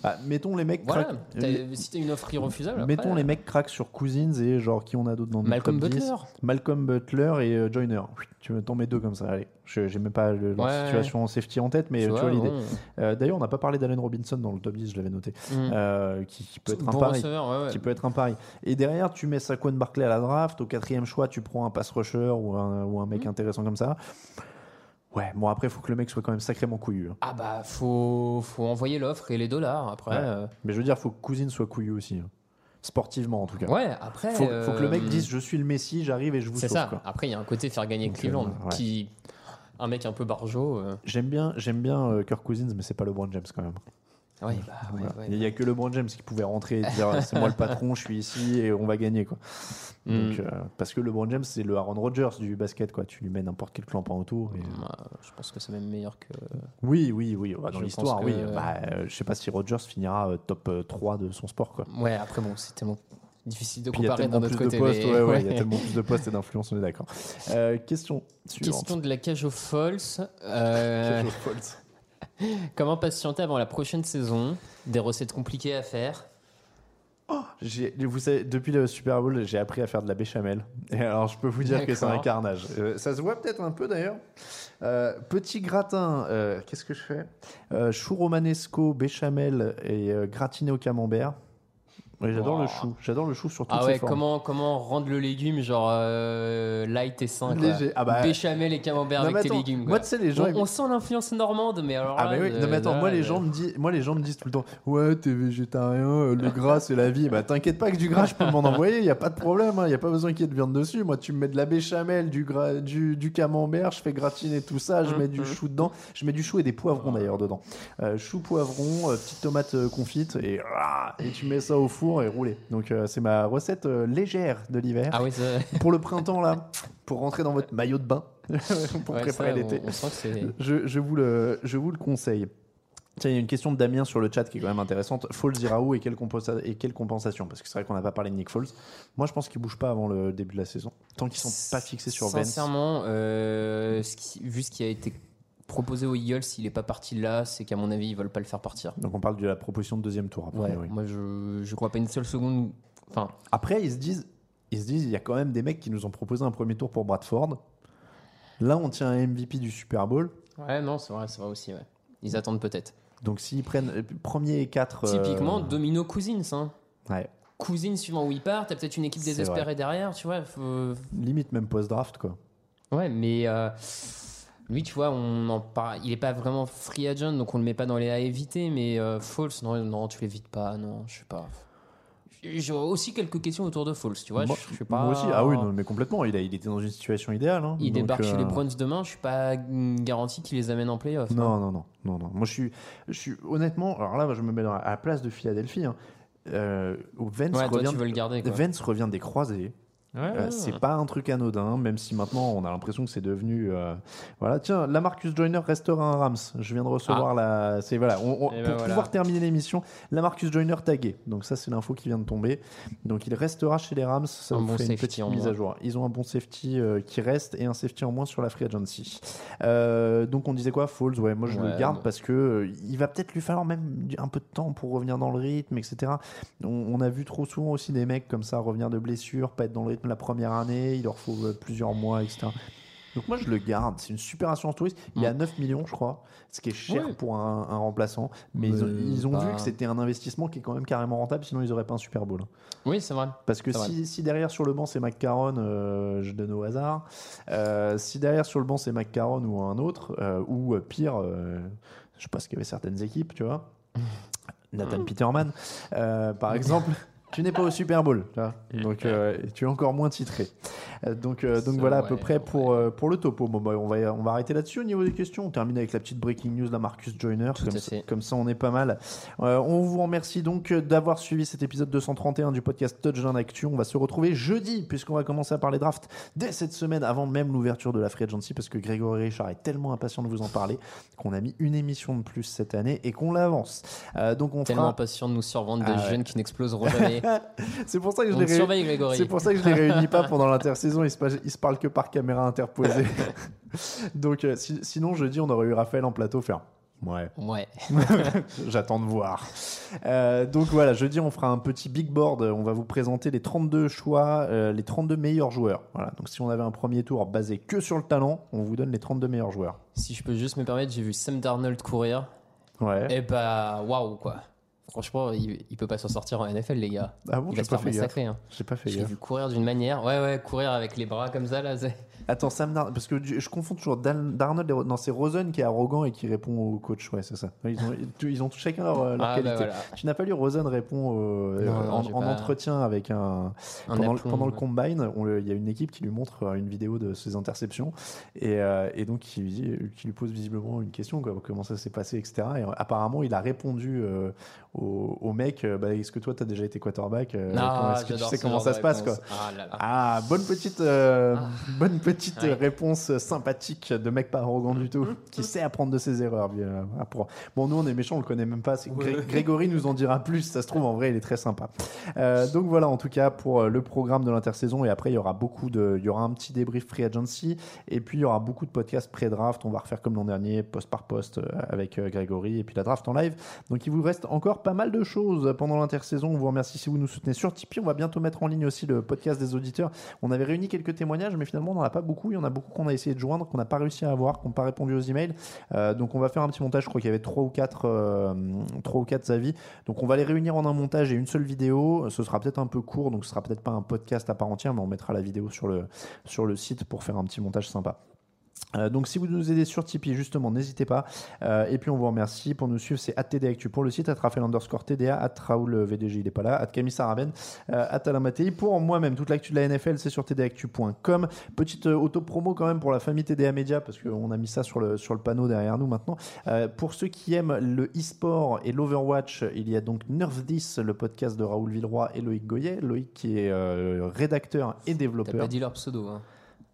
Bah, mettons les mecs Voilà. craquent- Si t'as une offre irrefusable, après, Mettons les mecs craquent sur Cousins et genre qui on a d'autres dans le Malcolm top 10? Butler. Malcolm Butler et euh, Joyner. Tu t'en mets deux comme ça. Allez, j'ai même pas le- leur Ouais. situation en safety en tête, mais Tu tu vois, vois l'idée. Euh, D'ailleurs, on n'a pas parlé d'Allen Robinson dans le top 10, je l'avais noté, Mm. Euh, qui, qui peut être un pari. ouais. Qui peut être un pari. Et derrière, tu mets Saquon Barclay à la draft. Au quatrième choix, tu prends un pass rusher ou un, ou un Mm. mec intéressant comme ça. Ouais, bon après, faut que le mec soit quand même sacrément couillu. hein. Ah bah faut, faut envoyer l'offre et les dollars après. Ouais. euh, Mais je veux dire, faut que Cousine soit couillu aussi. hein. Sportivement, en tout cas. Ouais, après. Faut, faut que le mec euh, dise Je suis le Messi, j'arrive et je vous C'est sauve. ça. quoi. Après, il y a un côté faire gagner Donc, Cleveland euh, ouais. qui. Un mec un peu barjot. euh, J'aime bien, j'aime bien euh, Kirk Cousins, mais c'est pas LeBron James quand même. Ouais, bah ouais, Voilà. ouais. Il n'y a que LeBron James qui pouvait rentrer et dire c'est moi le patron, je suis ici et on va gagner quoi. Mm. Donc, euh, parce que LeBron James c'est le Aaron Rodgers du basket quoi. Tu lui mets n'importe quel clampin autour. et- Bah, je pense que c'est même meilleur que. Oui, oui, oui. bah, dans l'histoire, pense oui. que- Bah, euh, je sais pas si Rodgers finira euh, top euh, 3 de son sport quoi. Ouais, après, bon, c'est tellement Difficile de comparer d'un autre côté. de postes, mais- ouais, ouais, il y a tellement plus de postes et d'influence, on est d'accord. Euh, question suivante. Question de la cage aux Falls. Euh, Cage aux Falls. comment patienter avant la prochaine saison? Des recettes compliquées à faire? J'ai- Vous savez, depuis le Super Bowl, j'ai appris à faire de la béchamel. Et alors, je peux vous dire que c'est un carnage. Euh, ça se voit peut-être un peu d'ailleurs. Euh, petit gratin, euh, qu'est-ce que je fais? Chou romanesco, béchamel et gratiné au camembert. J'adore Wow. le chou. J'adore le chou sur toutes Ah ses ouais, formes. comment, comment rendre le légume genre euh, light et sain. Léger. Ah bah- Béchamel et camembert Non, avec mais tes attends, légumes. moi, tu sais, les gens, on, sent l'influence normande, mais alors Ah là, bah oui, non mais attends, là, moi les gens me disent, moi les gens me disent tout le temps, ouais t'es végétarien, euh, le gras c'est la vie. Bah t'inquiète pas que du gras je peux m'en envoyer, il y a pas de problème, il y a pas besoin qu'il y ait de viande dessus. Moi tu me mets de la béchamel, du gras, du, du camembert, je fais gratiner tout ça, je mets du chou dedans, je mets du chou et des poivrons d'ailleurs dedans. Euh, chou poivron, euh, petite tomate confite et ah, et tu mets ça au four et rouler. Donc euh, c'est ma recette euh, légère de l'hiver. Ah oui, Pour le printemps là, pour rentrer dans votre maillot de bain pour ouais, préparer l'été. Je, je vous le, je vous le conseille. Tiens, il y a une question de Damien sur le chat qui est quand même intéressante. Foles ira où et quelle, compensa- et quelle compensation? Parce que c'est vrai qu'on n'a pas parlé de Nick Foles. Moi, je pense qu'il bouge pas avant le début de la saison. Tant qu'ils sont pas fixés sur Vance. Sincèrement, euh, ce qui- vu ce qui a été proposé aux Eagles, s'il est pas parti là, c'est qu'à mon avis, ils veulent pas le faire partir. Donc on parle de la proposition de deuxième tour. a Ouais, priori. moi je, je crois pas une seule seconde. Enfin, Après, ils se disent, ils se disent, il y a quand même des mecs qui nous ont proposé un premier tour pour Bradford. Là, on tient un MVP du Super Bowl. ouais, non, c'est vrai, c'est vrai aussi. Ouais. Ils attendent peut-être. Donc s'ils prennent euh, premier et quatre. euh, Typiquement, Domino Cousins. Hein. ouais, Cousins suivant où il part, t'as peut-être une équipe désespérée derrière, tu vois. faut- limite même post-draft quoi. Ouais, mais euh, lui, tu vois, on en parle. Il est pas vraiment free agent, donc on le met pas dans les à éviter. Mais euh, False, non, non, tu l'évites pas. Non, je sais pas. J'ai aussi quelques questions autour de False, tu vois. moi, je, je suis pas. moi aussi, ah oui, non, mais complètement. Il, a, il était dans une situation idéale. hein. Il Donc, débarque chez euh, les Browns demain, je suis pas garanti qu'il les amène en playoff. hein. Non, non, non, non, non. Moi, je suis, je suis honnêtement. Alors là, je me mets dans- à la place de Philadelphie. Hein. Euh, Vence, Ouais, toi, revient, tu veux le garder, quoi. Vence revient des croisés. Euh, c'est pas un truc anodin, même si maintenant on a l'impression que c'est devenu. euh, Voilà, tiens, la Marcus Joyner restera un Rams. Je viens de recevoir la. C'est voilà, on- on- Ah. Eh ben pour voilà. pouvoir terminer l'émission, la Marcus Joyner tagué. Donc ça, c'est l'info qui vient de tomber. Donc il restera chez les Rams. Ça Un vous bon fait une petite mise à jour. Ils ont un bon safety euh, qui reste et un safety en moins sur la free agency. Donc on disait quoi, Falls Ouais, moi je le garde bon. parce que il va peut-être lui falloir même un peu de temps pour revenir dans le rythme, etc. On, on a vu trop souvent aussi des mecs comme ça revenir de blessure, pas être dans le rythme la première année, il leur faut euh, plusieurs mois, etc. Donc moi je le garde, c'est une super assurance touriste. Il est à 9 millions, je crois, ce qui est cher Ouais. pour un, un remplaçant. Mais ils ont, Mais ils ont pas- vu que c'était un investissement qui est quand même carrément rentable, sinon ils n'auraient pas un Super Bowl. Oui, c'est vrai. Parce que si, si derrière sur le banc c'est McCarron, euh, je donne au hasard. Euh, si derrière sur le banc c'est McCarron ou un autre, euh, ou pire, je sais pas ce qu'il y avait certaines équipes, tu vois. Nathan Peterman, par exemple. Tu n'es pas au Super Bowl, vois. donc euh, tu es encore moins titré. Euh, donc euh, donc voilà à peu près pour euh, pour le topo. Bon, bah, on va on va arrêter là-dessus au niveau des questions. On termine avec la petite breaking news de Marcus Joyner. Comme ça, fait. comme ça, on est pas mal. On vous remercie donc d'avoir suivi cet épisode 231 du podcast Touchdown Actu. On va se retrouver jeudi, puisqu'on va commencer à parler draft dès cette semaine, avant même l'ouverture de la Free Agency, parce que Grégory Richard est tellement impatient de vous en parler qu'on a mis une émission de plus cette année et qu'on l'avance. Donc on Tellement fera. impatient de nous survendre Ah des ouais. jeunes qui n'exploseront jamais. C'est pour ça que je les surveille, Grégory. C'est pour ça que je les réunis pas pendant l'intersaison. Ils se, ils se parlent que par caméra interposée. Donc, euh, si- sinon, jeudi, on aurait eu Raphaël en plateau faire. Ouais. Ouais. J'attends de voir. Euh, donc voilà, jeudi, on fera un petit big board. On va vous présenter les 32 choix, euh, les 32 meilleurs joueurs. Voilà. Donc si on avait un premier tour basé que sur le talent, on vous donne les 32 meilleurs joueurs. Si je peux juste me permettre, j'ai vu Sam Darnold courir. Ouais. Et bah, waouh, quoi. Franchement, il, il peut pas s'en sortir en NFL, les gars. Ah bon, il j'ai pas fait. Hein. J'ai pas fait gaffe. vu courir d'une manière. Ouais, ouais, courir avec les bras comme ça, là. Attends, Sam Darnold, parce que je confonds toujours Dan- Darnold et Ro- non, c'est Rosen qui est arrogant et qui répond au coach. Ouais, c'est ça. Ils ont, ils- ont chacun leur, leur Ah, bah qualité. voilà. Tu n'as pas lu Rosen répond Non, non, en, j'ai en pas- entretien avec un, Un pendant, le- aplomb, pendant le ouais. combine. on le- Il y a une équipe qui lui montre euh, une vidéo de ses interceptions et, euh, et donc qui lui, dit- qui lui pose visiblement une question quoi, comment ça s'est passé, etc. Et apparemment, il a répondu euh, au, au mec, euh, bah, est-ce que toi, tu as déjà été quarterback euh, Ah, comment- Est-ce que tu j'adore sais ce comment genre ça de se passe quoi réponse. Ah là là. Ah, bonne petite, euh, Ah. bonne petite Ouais. réponse sympathique de mec pas arrogant du tout, qui sait apprendre de ses erreurs. Bon, nous, on est méchants, on le connaît même pas. Gré- Grégory nous en dira plus. Ça se trouve, en vrai, il est très sympa. Euh, donc voilà, en tout cas, pour euh, le programme de l'intersaison. Et après, il y aura beaucoup de, il y aura un petit débrief free agency. Et puis, il y aura beaucoup de podcasts pré-draft. On va refaire comme l'an dernier, poste par poste, euh, avec Grégory. Et puis la draft en live. Donc, il vous reste encore pas mal de choses pendant l'intersaison. On vous remercie si vous nous soutenez sur Tipeee. On va bientôt mettre en ligne aussi le podcast des auditeurs. On avait réuni quelques témoignages, mais finalement, on n'en a pas beaucoup. Il y en a beaucoup qu'on a essayé de joindre, qu'on n'a pas réussi à avoir, qu'on n'a pas répondu aux emails. Euh, donc, on va faire un petit montage. Je crois qu'il y avait trois ou quatre, euh, trois ou quatre avis. Donc, on va les réunir en un montage et une seule vidéo. Ce sera peut-être un peu court, donc ce sera peut-être pas un podcast à part entière, mais on mettra la vidéo sur le, sur le site pour faire un petit montage sympa. Euh, donc si vous nous aidez sur Tipeee justement n'hésitez pas. Euh, et puis on vous remercie. Pour nous suivre c'est @tdactu pour le site @rafael underscore tda @raoul VDG il est pas là @camille Saraben euh, @alain Mattei pour moi-même toute l'actu de la NFL c'est sur tdactu.com petite euh, auto-promo quand même pour la famille TDA Media parce qu'on a mis ça sur le, sur le panneau derrière nous maintenant. Euh, pour ceux qui aiment le e-sport et l'Overwatch il y a donc Nerf 10 le podcast de Raoul Villeroy et Loïc Goyet Loïc qui est euh, rédacteur et T'as développeur. pas dit leur pseudo. Hein.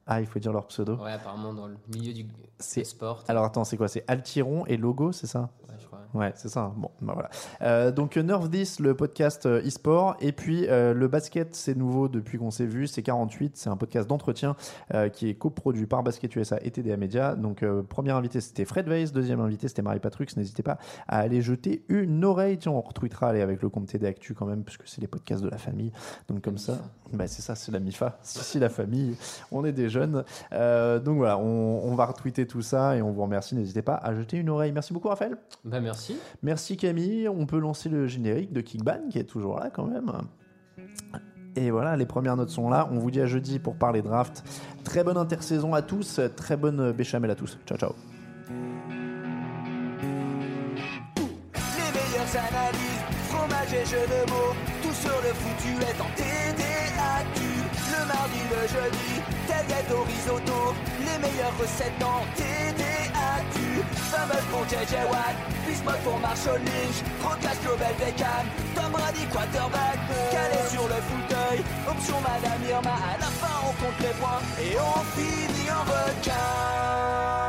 Ah il faut dire leur pseudo Ouais, apparemment dans le milieu du C'est- sport. alors attends, c'est quoi? C'est Altiron et Logo, c'est ça? Ouais, je crois. Ouais, c'est ça. Bon, bah voilà. Euh, donc Nerf 10, le podcast euh, e-sport, et puis euh, le basket, c'est nouveau depuis qu'on s'est vu, c'est 48, c'est un podcast d'entretien euh, qui est coproduit par Basket USA et TDA Media. Donc premier invité c'était Fred Weiss, deuxième invité c'était Marie Patrux. N'hésitez pas à aller jeter une oreille. Tiens, on retweetera aller avec le compte TD Actu quand même, puisque c'est les podcasts de la famille. Donc comme ça, bah, c'est ça, c'est la MIFA. Si, si, la famille, on est des jeunes. Euh, donc voilà, on, on va retweeter tout ça et on vous remercie. N'hésitez pas à jeter une oreille. Merci beaucoup Raphaël. Bah merci. Merci Camille. On peut lancer le générique de Kickban qui est toujours là quand même. Et voilà, les premières notes sont là. On vous dit à jeudi pour parler draft. Très bonne intersaison à tous. Très bonne béchamel à tous. Ciao, ciao. Les meilleures analyses, fromage et jeux de mots, tout sur le foutu est en TDAQ. Le mardi, le jeudi, les meilleures recettes en TDAQ. Fameux pour JJ Watt, Bismuth pour Marshall Lynch, Rocas Global Beckham, Tom Brady quarterback, calé sur le fauteuil, option Madame Irma, à la fin on compte les points et on finit en requin.